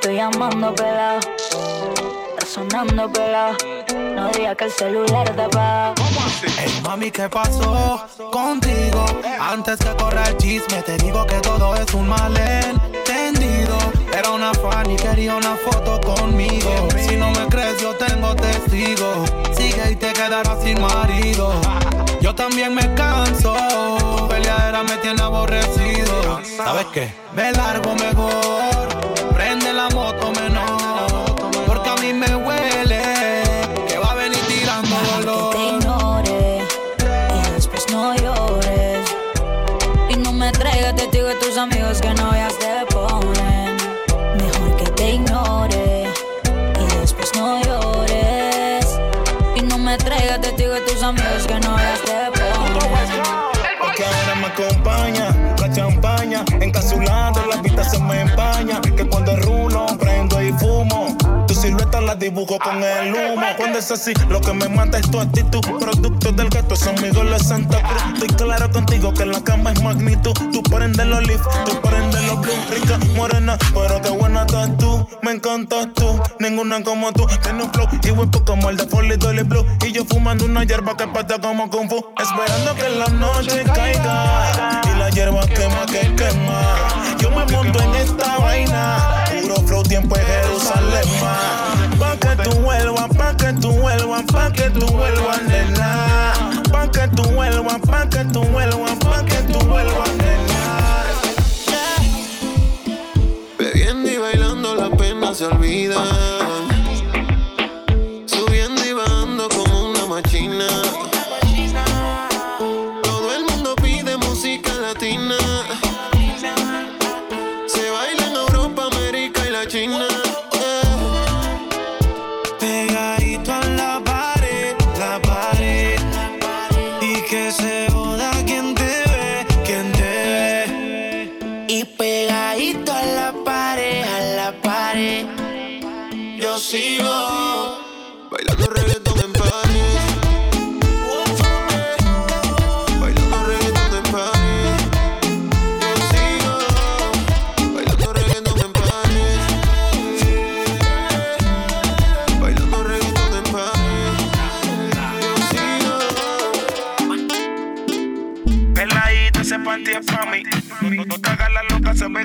Estoy llamando pelado. Está sonando pelado, no digas que el celular está apagado. Ey, mami, ¿qué pasó contigo? Antes que corra el chisme, te digo que todo es un malentendido. Era una fan y quería una foto conmigo. Si no me crees, yo tengo testigo. Sigue y te quedarás sin marido. Yo también me canso. Tu peleadera me tiene aborrecido. ¿Sabes qué? Me largo mejor. La moto. Porque a mí me huele que va a venir tirando dolor. te ignore y después no llores. Y no me traigas testigo de tus amigos que novias con el humo. Cuando es así, lo que me mata es tu actitud. Producto del gato, son amigos de Santa Cruz. Estoy claro contigo que la cama es magnitud. Tú prendes los leaf, tú prendes los blue. Rica, morena, pero qué buena estás tú. Me encantas tú, ninguna como tú. Tienes un flow y huepo como el de Folly Dolly Blue. Y yo fumando una hierba que pata como Kung Fu. Esperando que la noche caiga. Y la hierba quema que quema. Yo me monto en esta vaina. Puro flow, tiempo en Jerusalén. Pa' que tú vuelvas, pa' que tú vuelvas, pa' que tú vuelvas, nena. Pa' que tú vuelvas, pa' que tú vuelvas, pa' que tú vuelvas, nena. Bebiendo y bailando la pena se olvida. Subiendo y bajando como una machina.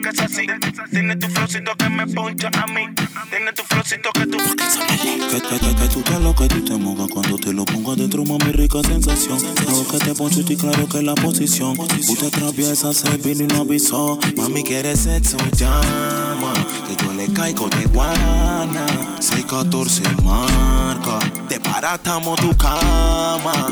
Que es así. Tiene tu flowcito que me poncha a mí. Tiene tu flowcito que tú. Que, que, que, que tú te lo que tú te mojas cuando te lo pongo adentro, mami, rica sensación. Luego que te poncho y claro que la posición. Tú te atraviesas, se vino y no avisó. Mami, quiere sexo, llama. Que yo le caigo de guana. 614 marca. Te paratamos tu cama.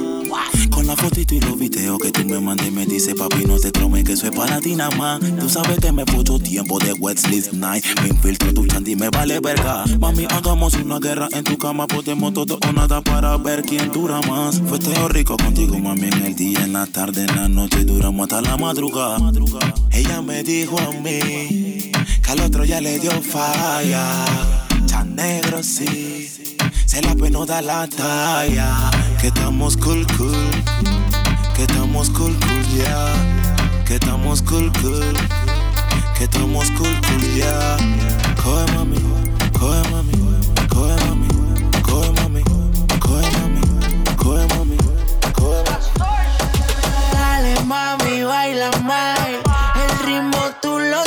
Con la fotito y los videos que tú me mandes, me dice papi, no te tromes que es para ti nada. Tú sabes que me puso tiempo de Wesley's Night. Me infiltro tu chanti, me vale verga. Mami, hagamos una guerra en tu cama, podemos todo o nada para ver quién dura más. Todo rico contigo, mami, en el día, en la tarde, en la noche, duramos hasta la madrugada. Ella me dijo a mí que al otro ya le dio falla. Ya negro sí, se la pena da la talla. Que estamos cool, cool, que estamos cool, cool, yeah. Que estamos cool, cool, que estamos cool, cool, yeah. Coge mami, coge mami, coge mami, coge mami, coge mami, coge mami, coge mami. Dale mami, baila más. El ritmo tú lo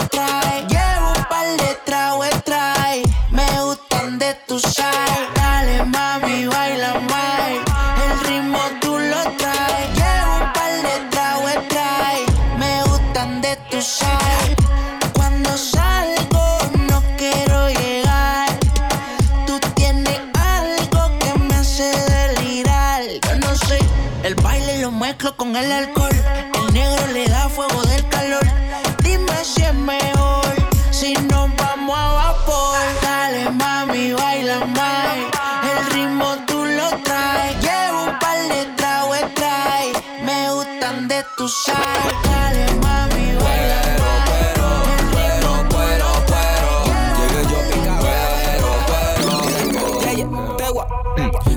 el alcohol.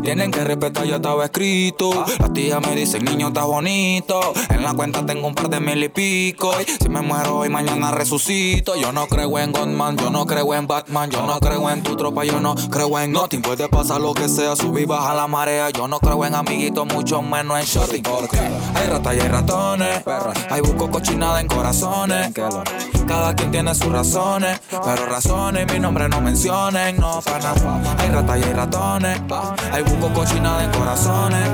Tienen que respetar, ya estaba escrito. Las tías me dicen, niño, está bonito. En la cuenta tengo un par de mil y pico. Y si me muero hoy, mañana resucito. Yo no creo en Godman, yo no creo en Batman. Yo no creo en tu tropa, yo no creo en nothing. Puede pasar lo que sea, subir, baja la marea. Yo no creo en amiguitos, mucho menos en shorting. Hay ratas y hay ratones. Hay busco cochinada en corazones. Cada quien tiene sus razones. Pero razones, mi nombre no mencionen. No, para nada. Hay ratas y hay ratones. Hay cochinada en corazones.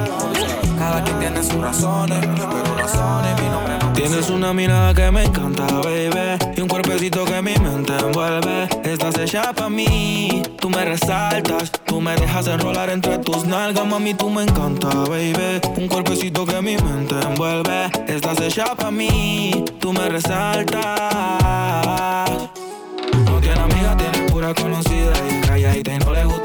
Cada quien tiene sus razones. Pero razones, mi nombre no Tienes una mirada que me encanta, baby. Y un cuerpecito que mi mente envuelve. Estás hecha pa' mí. Tú me resaltas. Tú me dejas enrolar entre tus nalgas, mami. Tú me encanta, baby. Un cuerpecito que mi mente envuelve. Estás hecha pa' mí. Tú me resaltas. No tiene amiga, tiene pura conocida y calladita y no le gusta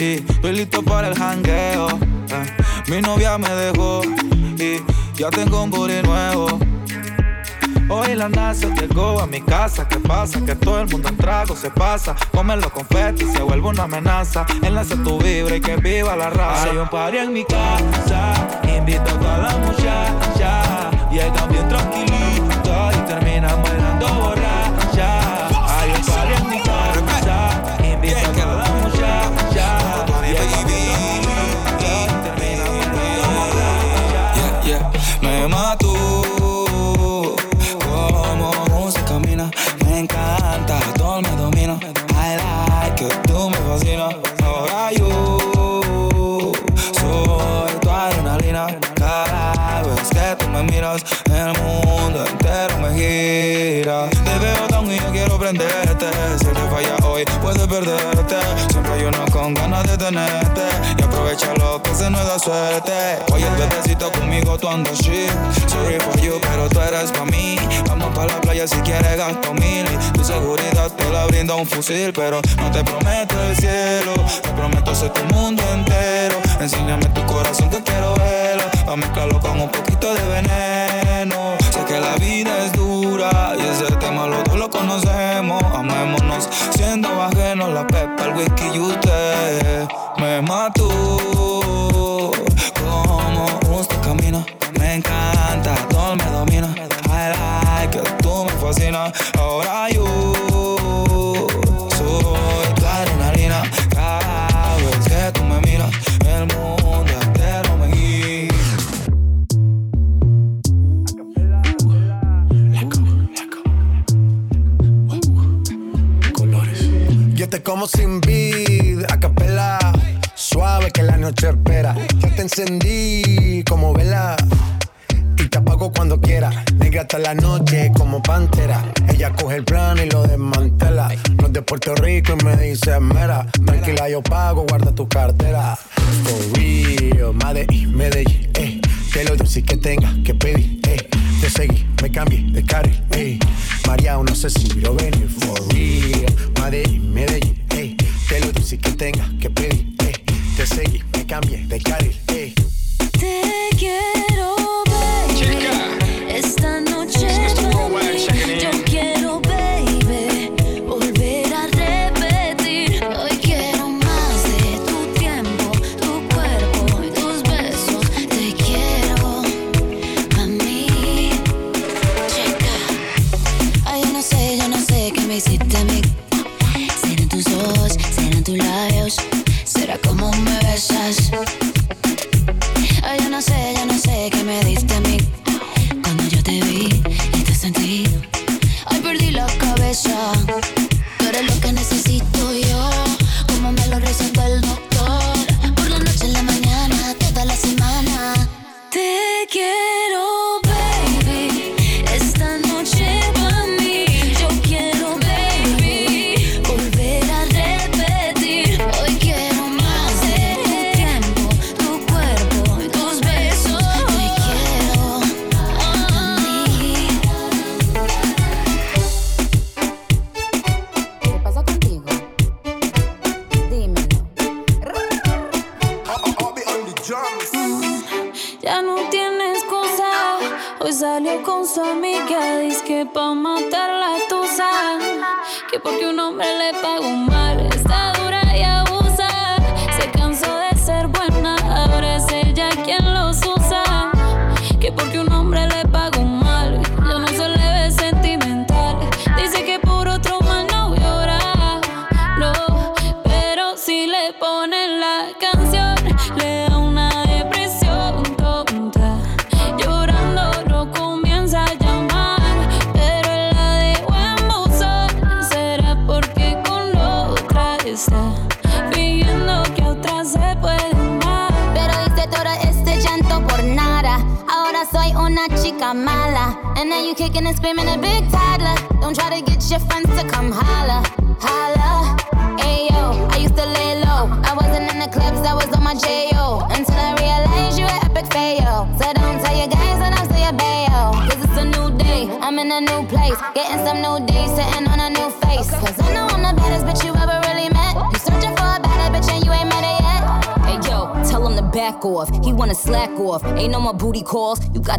estoy listo para el jangueo. eh. Mi novia me dejó y ya tengo un booty nuevo. Hoy la NASA llegó a mi casa. ¿Qué pasa? Que todo el mundo en trago se pasa. Comen los confetis se vuelve una amenaza. Enlace tu vibra y que viva la raza. Hay un party en mi casa. Invito a toda la muchacha. Llegan bien tranquilitos Siempre hay uno con ganas de tenerte. Y aprovecha lo que se nos da suerte. Oye, el bebecito conmigo tú andas shit. Sorry for you, pero tú eres pa' mí. Vamos pa' la playa si quieres gasto mil. Tu seguridad te la brinda un fusil. Pero no te prometo el cielo. Te prometo ser tu mundo entero. Enséñame tu corazón que quiero verlo. A mezclarlo con un poquito de veneno. Sé que la vida es dura y ese tema los dos lo conocemos. Amémonos siendo ajenos la pepa, el whisky y usted. Me mató como usted camina. Me encanta, todo me domina. I like it, tú me fascinas. Ahora yo Como sin vid, a capela. Suave que que la noche espera. Ya te encendí como vela y te apago cuando quiera. Negra hasta la noche como pantera. Ella coge el plan y lo desmantela. No es de Puerto Rico y me dice mera. Tranquila, yo pago, guarda tu cartera. For real, Medellín, Medellín, eh. Que lo dulce que tenga que pedir. Te seguí, me cambié de carril, eh. María, no sé si lo venir. For real, Medellín, Medellín. Que lo dulce que tenga que pedir. Te seguí, me cambié de carril,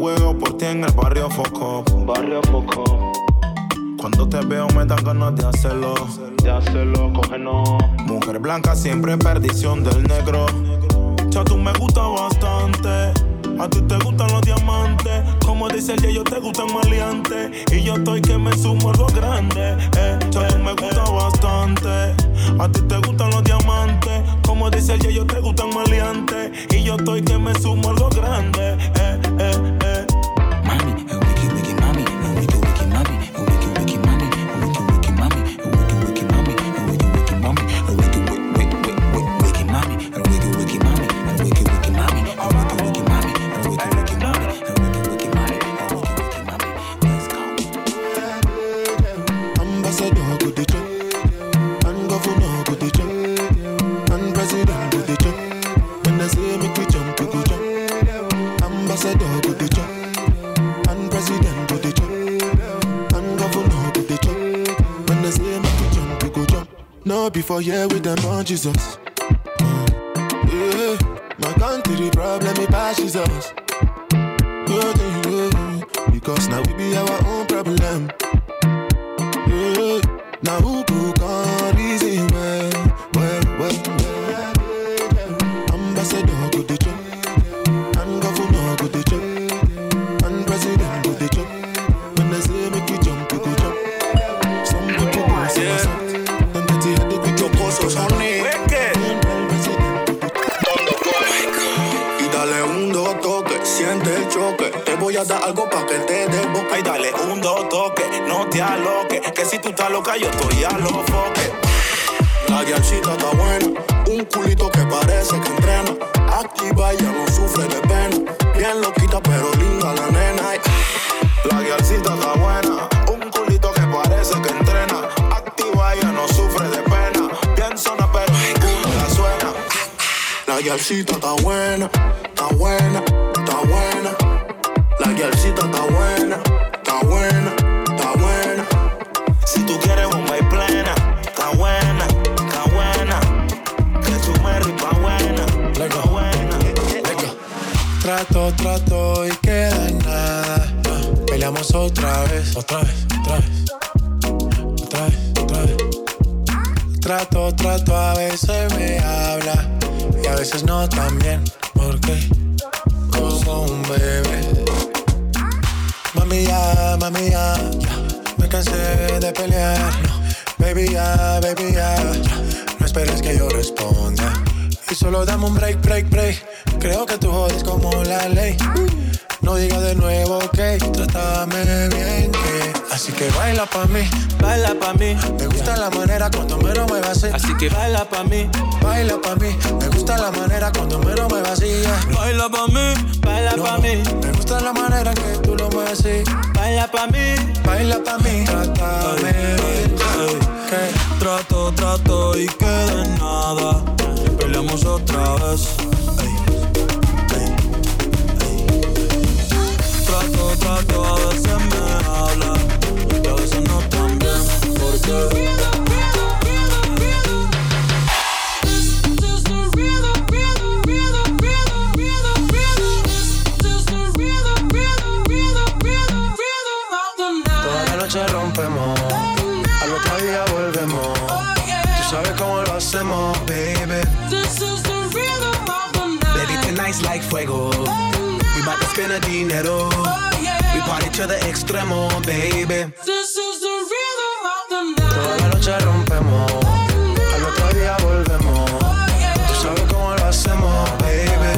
juego por ti en el barrio Foco. Barrio Foco. Cuando te veo me dan ganas de hacerlo. De hacerlo, cógenos. Mujer blanca siempre perdición del negro. Ya tú me gusta bastante. A ti te gustan los diamantes. Como dice el yo te gustan maleantes. Y yo estoy que me sumo a lo grande. Eh. Ya tú me gusta bastante. A ti te gustan los diamantes. Como dice el yo te gustan maleantes. Y yo estoy que me sumo a lo grande. Eh, eh, No before here with them on Jesus. Yeah, my country problem it passes us. Yeah, yeah, yeah. Because now we be our own problem. Loca, yo estoy a los foques. La guialcita está buena, un culito que parece que entrena. Activa, ella no sufre de pena. Bien loquita, pero linda la nena. La guialcita está buena, un culito que parece que entrena. Activa, ella no sufre de pena. Bien zona, pero ninguna la suena. La guialcita está buena, está buena, está buena. La guialcita está buena, está buena, Otra vez, otra vez, otra vez. Otra vez, otra vez. Trato, trato, a veces me habla y a veces no también. Porque como un bebé. Mami ya, mami ya, me cansé de pelear. Baby ya, baby ya, no esperes que yo responda. Y solo dame un break, break, break. Creo que tú jodes como la ley. No digas de nuevo, ok, trátame bien, que Así que baila pa' mí, baila pa' mí. Me gusta la manera cuando me lo muevas así. Así que baila pa' mí, baila pa' mí. Me gusta la manera cuando me lo así. yeah. Baila pa' mí, baila No, pa' mí. Me gusta la manera que tú lo mueves así. Baila pa' mí, baila pa' mí. Trátame bien, que Trato, trato y queda nada. Peleamos otra vez. Trato, trato, a veces me habla y a veces no tan bien. Porque volvemos. Tú sabes cómo lo hacemos, baby. Baby, tonight's like fuego. We bout to spend a dinero. We party to the extremo, baby. Toda la noche rompemos, al otro día volvemos. Tú sabes cómo lo hacemos, baby.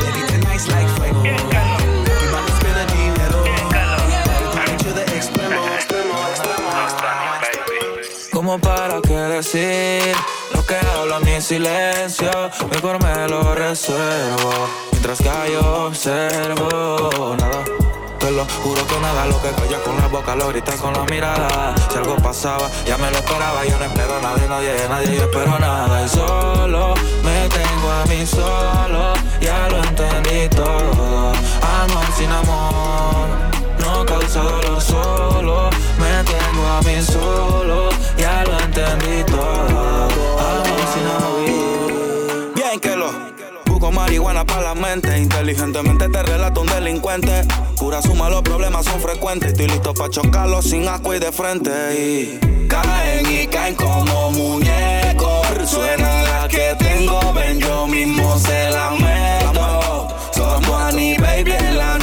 Baby, tonight's like fuego. To spend a dinero. Party to the extremo, extremo, extremo. Como para qué decir lo que hablo en mi silencio, mejor me lo reservo. Mientras que yo observo nada. Te lo juro que nada, lo que calla con la boca lo grita con la mirada. Si algo pasaba, ya me lo esperaba. Yo no espero a nadie, nadie, nadie, yo espero nada. Solo me tengo a mí solo, ya lo entendí todo. Amor sin amor no causa dolor solo. Me tengo a mí solo, ya lo entendí todo. Amor sin amor. Bien que lo marihuana para la mente. Inteligentemente te relato un delincuente. Pura suma, los problemas son frecuentes. Estoy listo para chocarlos sin asco y de frente. Y caen y caen como muñecos. Suena la que tengo, ven, yo mismo se la meto. Somos Annie, baby, en la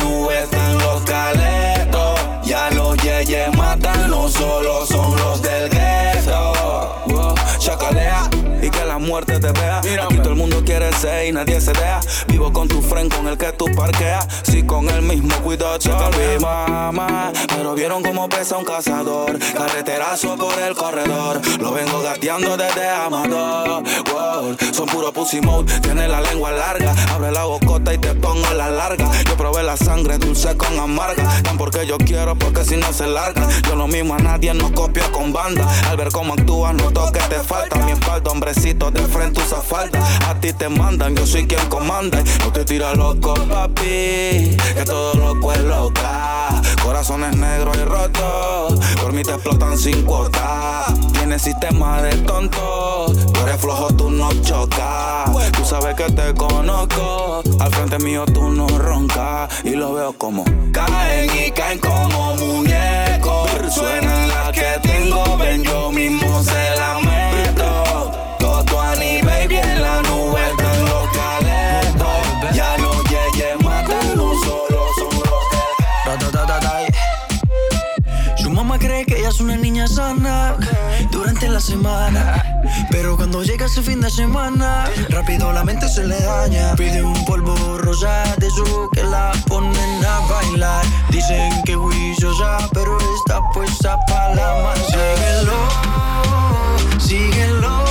y nadie se deja. Vivo con tu friend con el que tú parqueas. Si con el mismo cuidado mi mamá. Pero vieron cómo pesa un cazador. Carreterazo por el corredor. Lo vengo gateando desde Amador. Wow, son puro pussy mode. Tiene la lengua larga. Abre la bocota y te pongo la larga. Yo probé la sangre dulce con amarga. Tan porque yo quiero, porque si no se larga. Yo lo mismo a nadie no copio con banda. Al ver cómo actúas, noto que te falta. Mi espalda, hombrecito, de frente usa falda. A ti te mandan, yo soy quien comanda. No te tira loco, papi. Que todo loco es loca. Corazones negros y rotos. Por mí te explotan sin cuota. Tienes sistema de tonto. Tú eres flojo, tú no chocas. Tú sabes que te conozco. Al frente mío tú no roncas. Y lo veo como caen y caen como muñecos. Suena la que tengo, ven yo mismo se sana. Durante la semana. Pero cuando llega ese fin de semana, rápido la mente se le daña. Pide un polvo rosa de su que la ponen a bailar. Dicen que ya, pero está puesta para la mano. Síguelo, síguelo.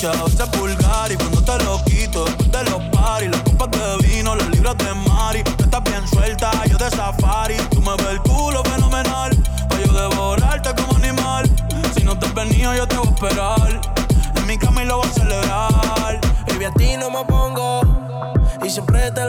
Dolce, a veces vulgar y cuando te lo quito de los paris, las copas de vino, las libras de mari, tú estás bien suelta, yo de safari, tú me ves el culo fenomenal, pa' yo devorarte como animal, si no te has venido yo te voy a esperar, en mi cama y lo voy a celebrar, baby a ti no me pongo, y siempre te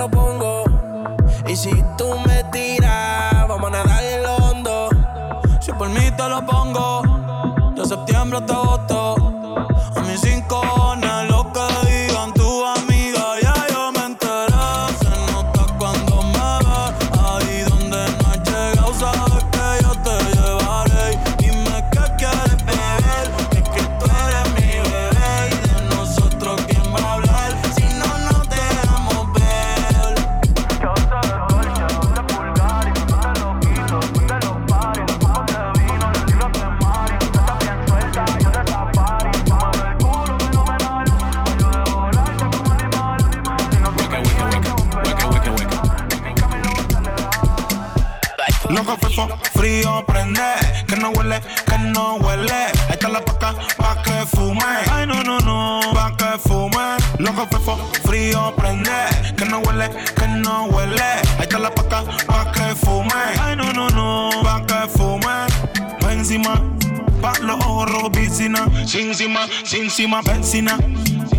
llama vecina.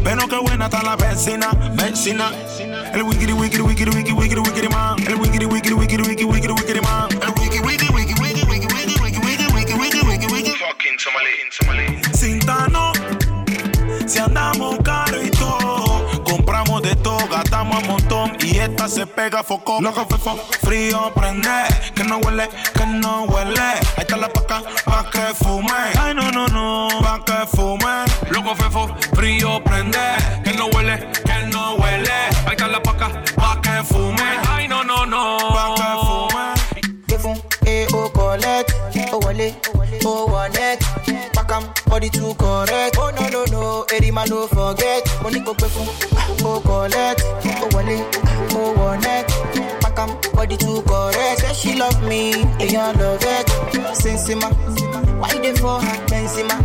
Pero qué buena está la vecina, vecina. El wiggity, wiggity, wiggity, wiggity, wiggity, wiggity man. El wiggity, se pega foco. Loco fefo, frío prende, que no huele, que no huele. Ahí está la paca, pa' que fume. Ay no no no, pa' que fume fefo, frío prende. Que no huele, que no huele. Ahí está la paca, pa' que fume. Ay, no, no, no. Pa' que fume. Que fume, eh, huele, one Pack am, body too correct. Oh, no, no, no. Eddie man, no forget. Money go pe fun, oh, collect. Oh, huele, oh, one Pack am, body too correct. Say she love me, and I love it. Sensima, why they for her, Benzema?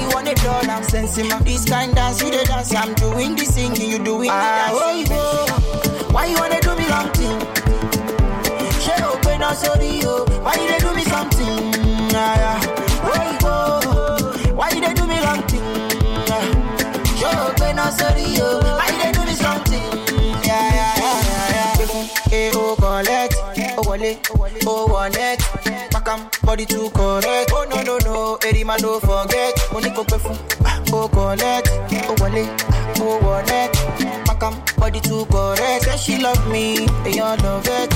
you want it all, I'm sensing my This kind dance, you the dance, I'm doing the singing, you doing ah, the dance. Oh, why you wanna do me long thing? She open up, sorry, oh. Why you do me something? Oh, wallet am body too correct. Oh no no no, every man don't forget. Money go pay for, oh collect, oh wallet, oh wallet. Back am body too correct. Say she love me, and you love it.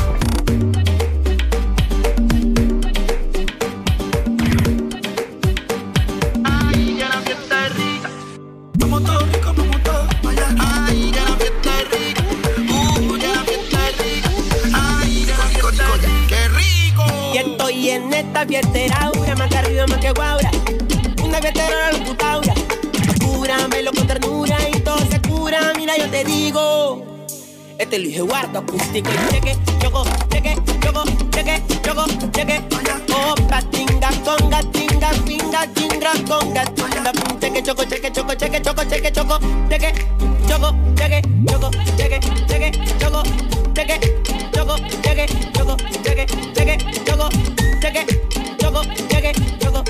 Esta fiesta aura, más que arriba, más que guaura. Una fiesta era la locutaura. Cúramelo con ternura y todo se cura, mira, yo te digo. Este Luis Eduardo acústico y cheque, choco, cheque, choco, cheque, choco, cheque. Opa, tinga, conga, tinga, pinga, chingra, conga, tinga, cheque, choco, cheque, choco, cheque, choco, cheque, choco, cheque, choco, cheque, choco, cheque, choco, cheque, chegue, choco, chegue, choco,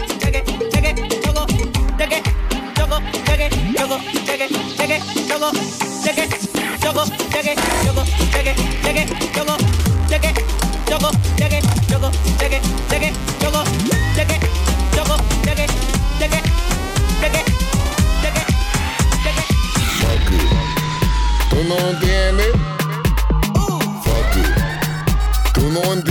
Fuck it. Tú.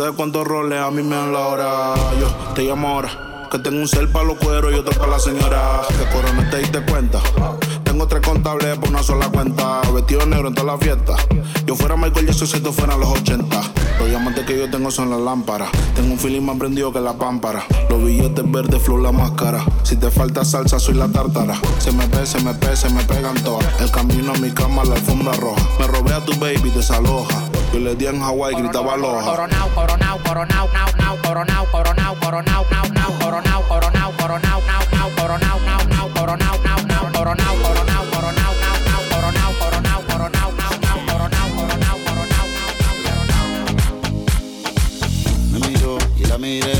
Sabes cuántos roles a mí me dan la hora. Yo te llamo ahora, que tengo un cel para los cueros y otro para la señora. Que Cora, no te diste cuenta. Tengo tres contables por una sola cuenta. Vestido negro en toda la fiesta. Yo fuera Michael Jackson si esto fuera los 80. Los diamantes que yo tengo son las lámparas. Tengo un feeling más prendido que la pámpara. Los billetes verdes, flow la máscara. Si te falta salsa, soy la tártara. Se me pe, se me pe, se me pegan todas. El camino a mi cama, la alfombra roja. Me robé a tu baby, desaloja. Yo le di en Hawaii, gritaba aloha. Coronao, coronao, coronao, nao, nao, coronao, coronao, coronao, nao, nao, coronao, coronao, coronao, nao, nao, coronao, nao, nao, coronao, nao, nao, coronao, coronao, coronao, nao, nao, coronao, coronao, coronao, nao, nao, coronao, coronao, coronao, Me miró y la miré.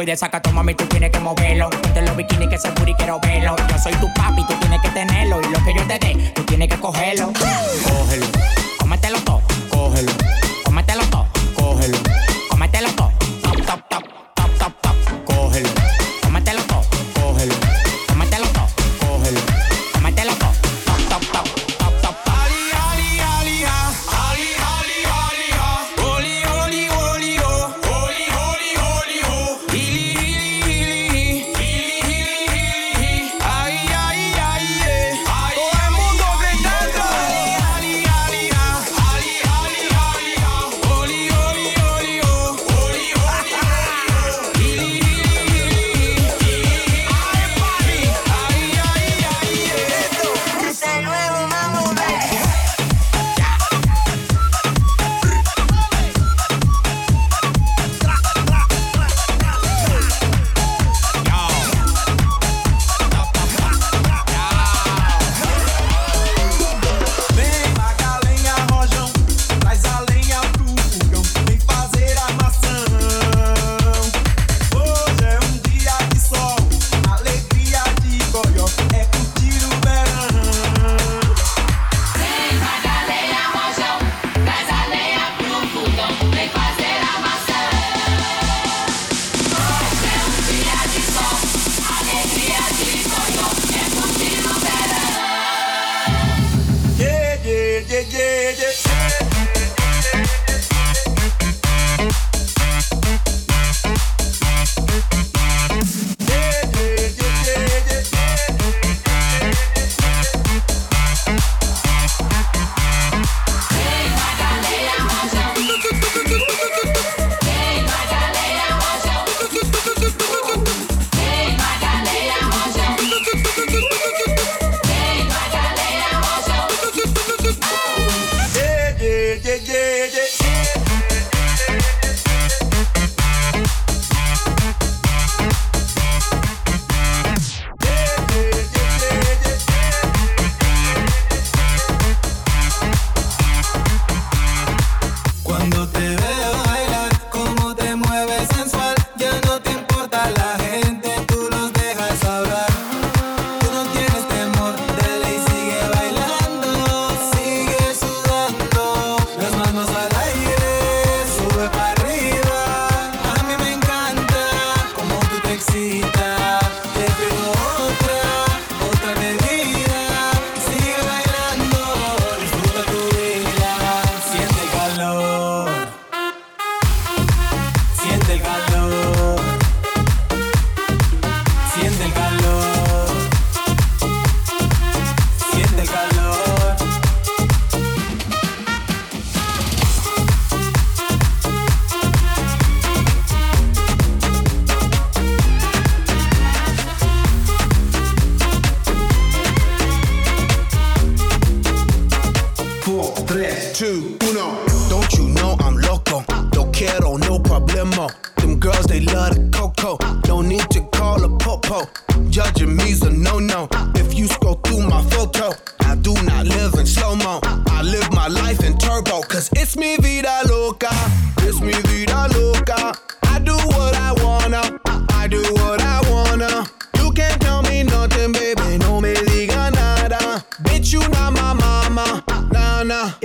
estoy de esa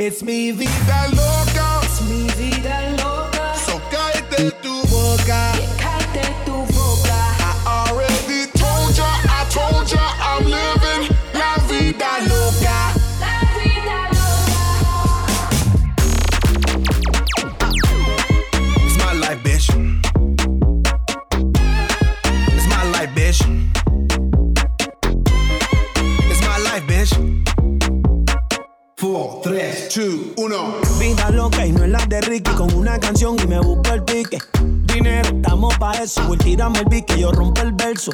It's me vida loca. Es mi vida Melvi que yo rompo el verso.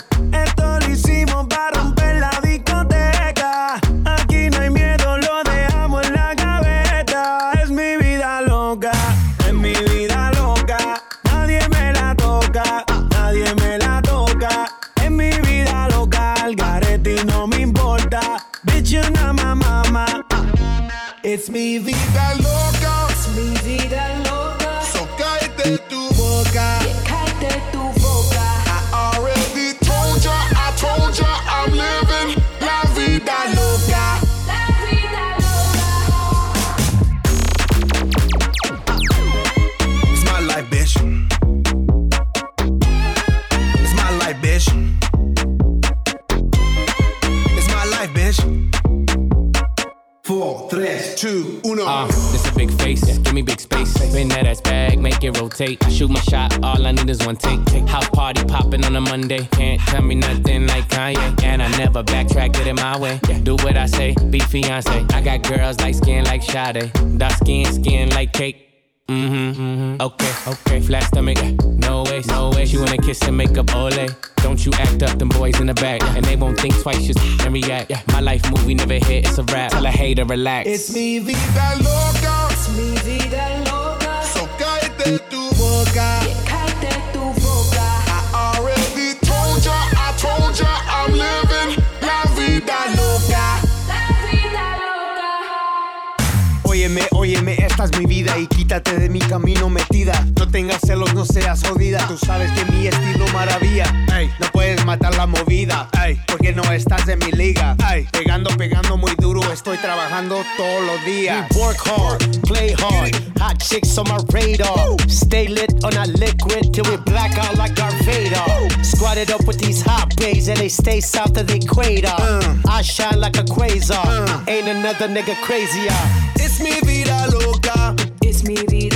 Sade. Dark skin, skin like cake. Mm-hmm, mm-hmm. Okay, okay. Flat stomach, no way, no way. She wanna kiss and make up ole. Don't you act up, them boys in the back. And they won't think twice, just and react. My life movie never hit, it's a rap. Tell a hater, relax. It's me, vida loca. Es mi vida loca. Esta es mi vida y quítate de mi camino metida. No tengas celos, no seas jodida. Tú sabes que mi estilo maravilla. Ey, no puedes matar la movida. Ey, porque no estás en mi liga. Ey, pegando, pegando muy duro. Estoy trabajando todos los días. We work hard, play hard. Hot chicks on my radar. Stay lit on a liquid till we black out like Darth Vader. Squatted up with these hot bays and they stay south of the equator. I shine like a quasar. Ain't another nigga crazier. It's mi vida mi vida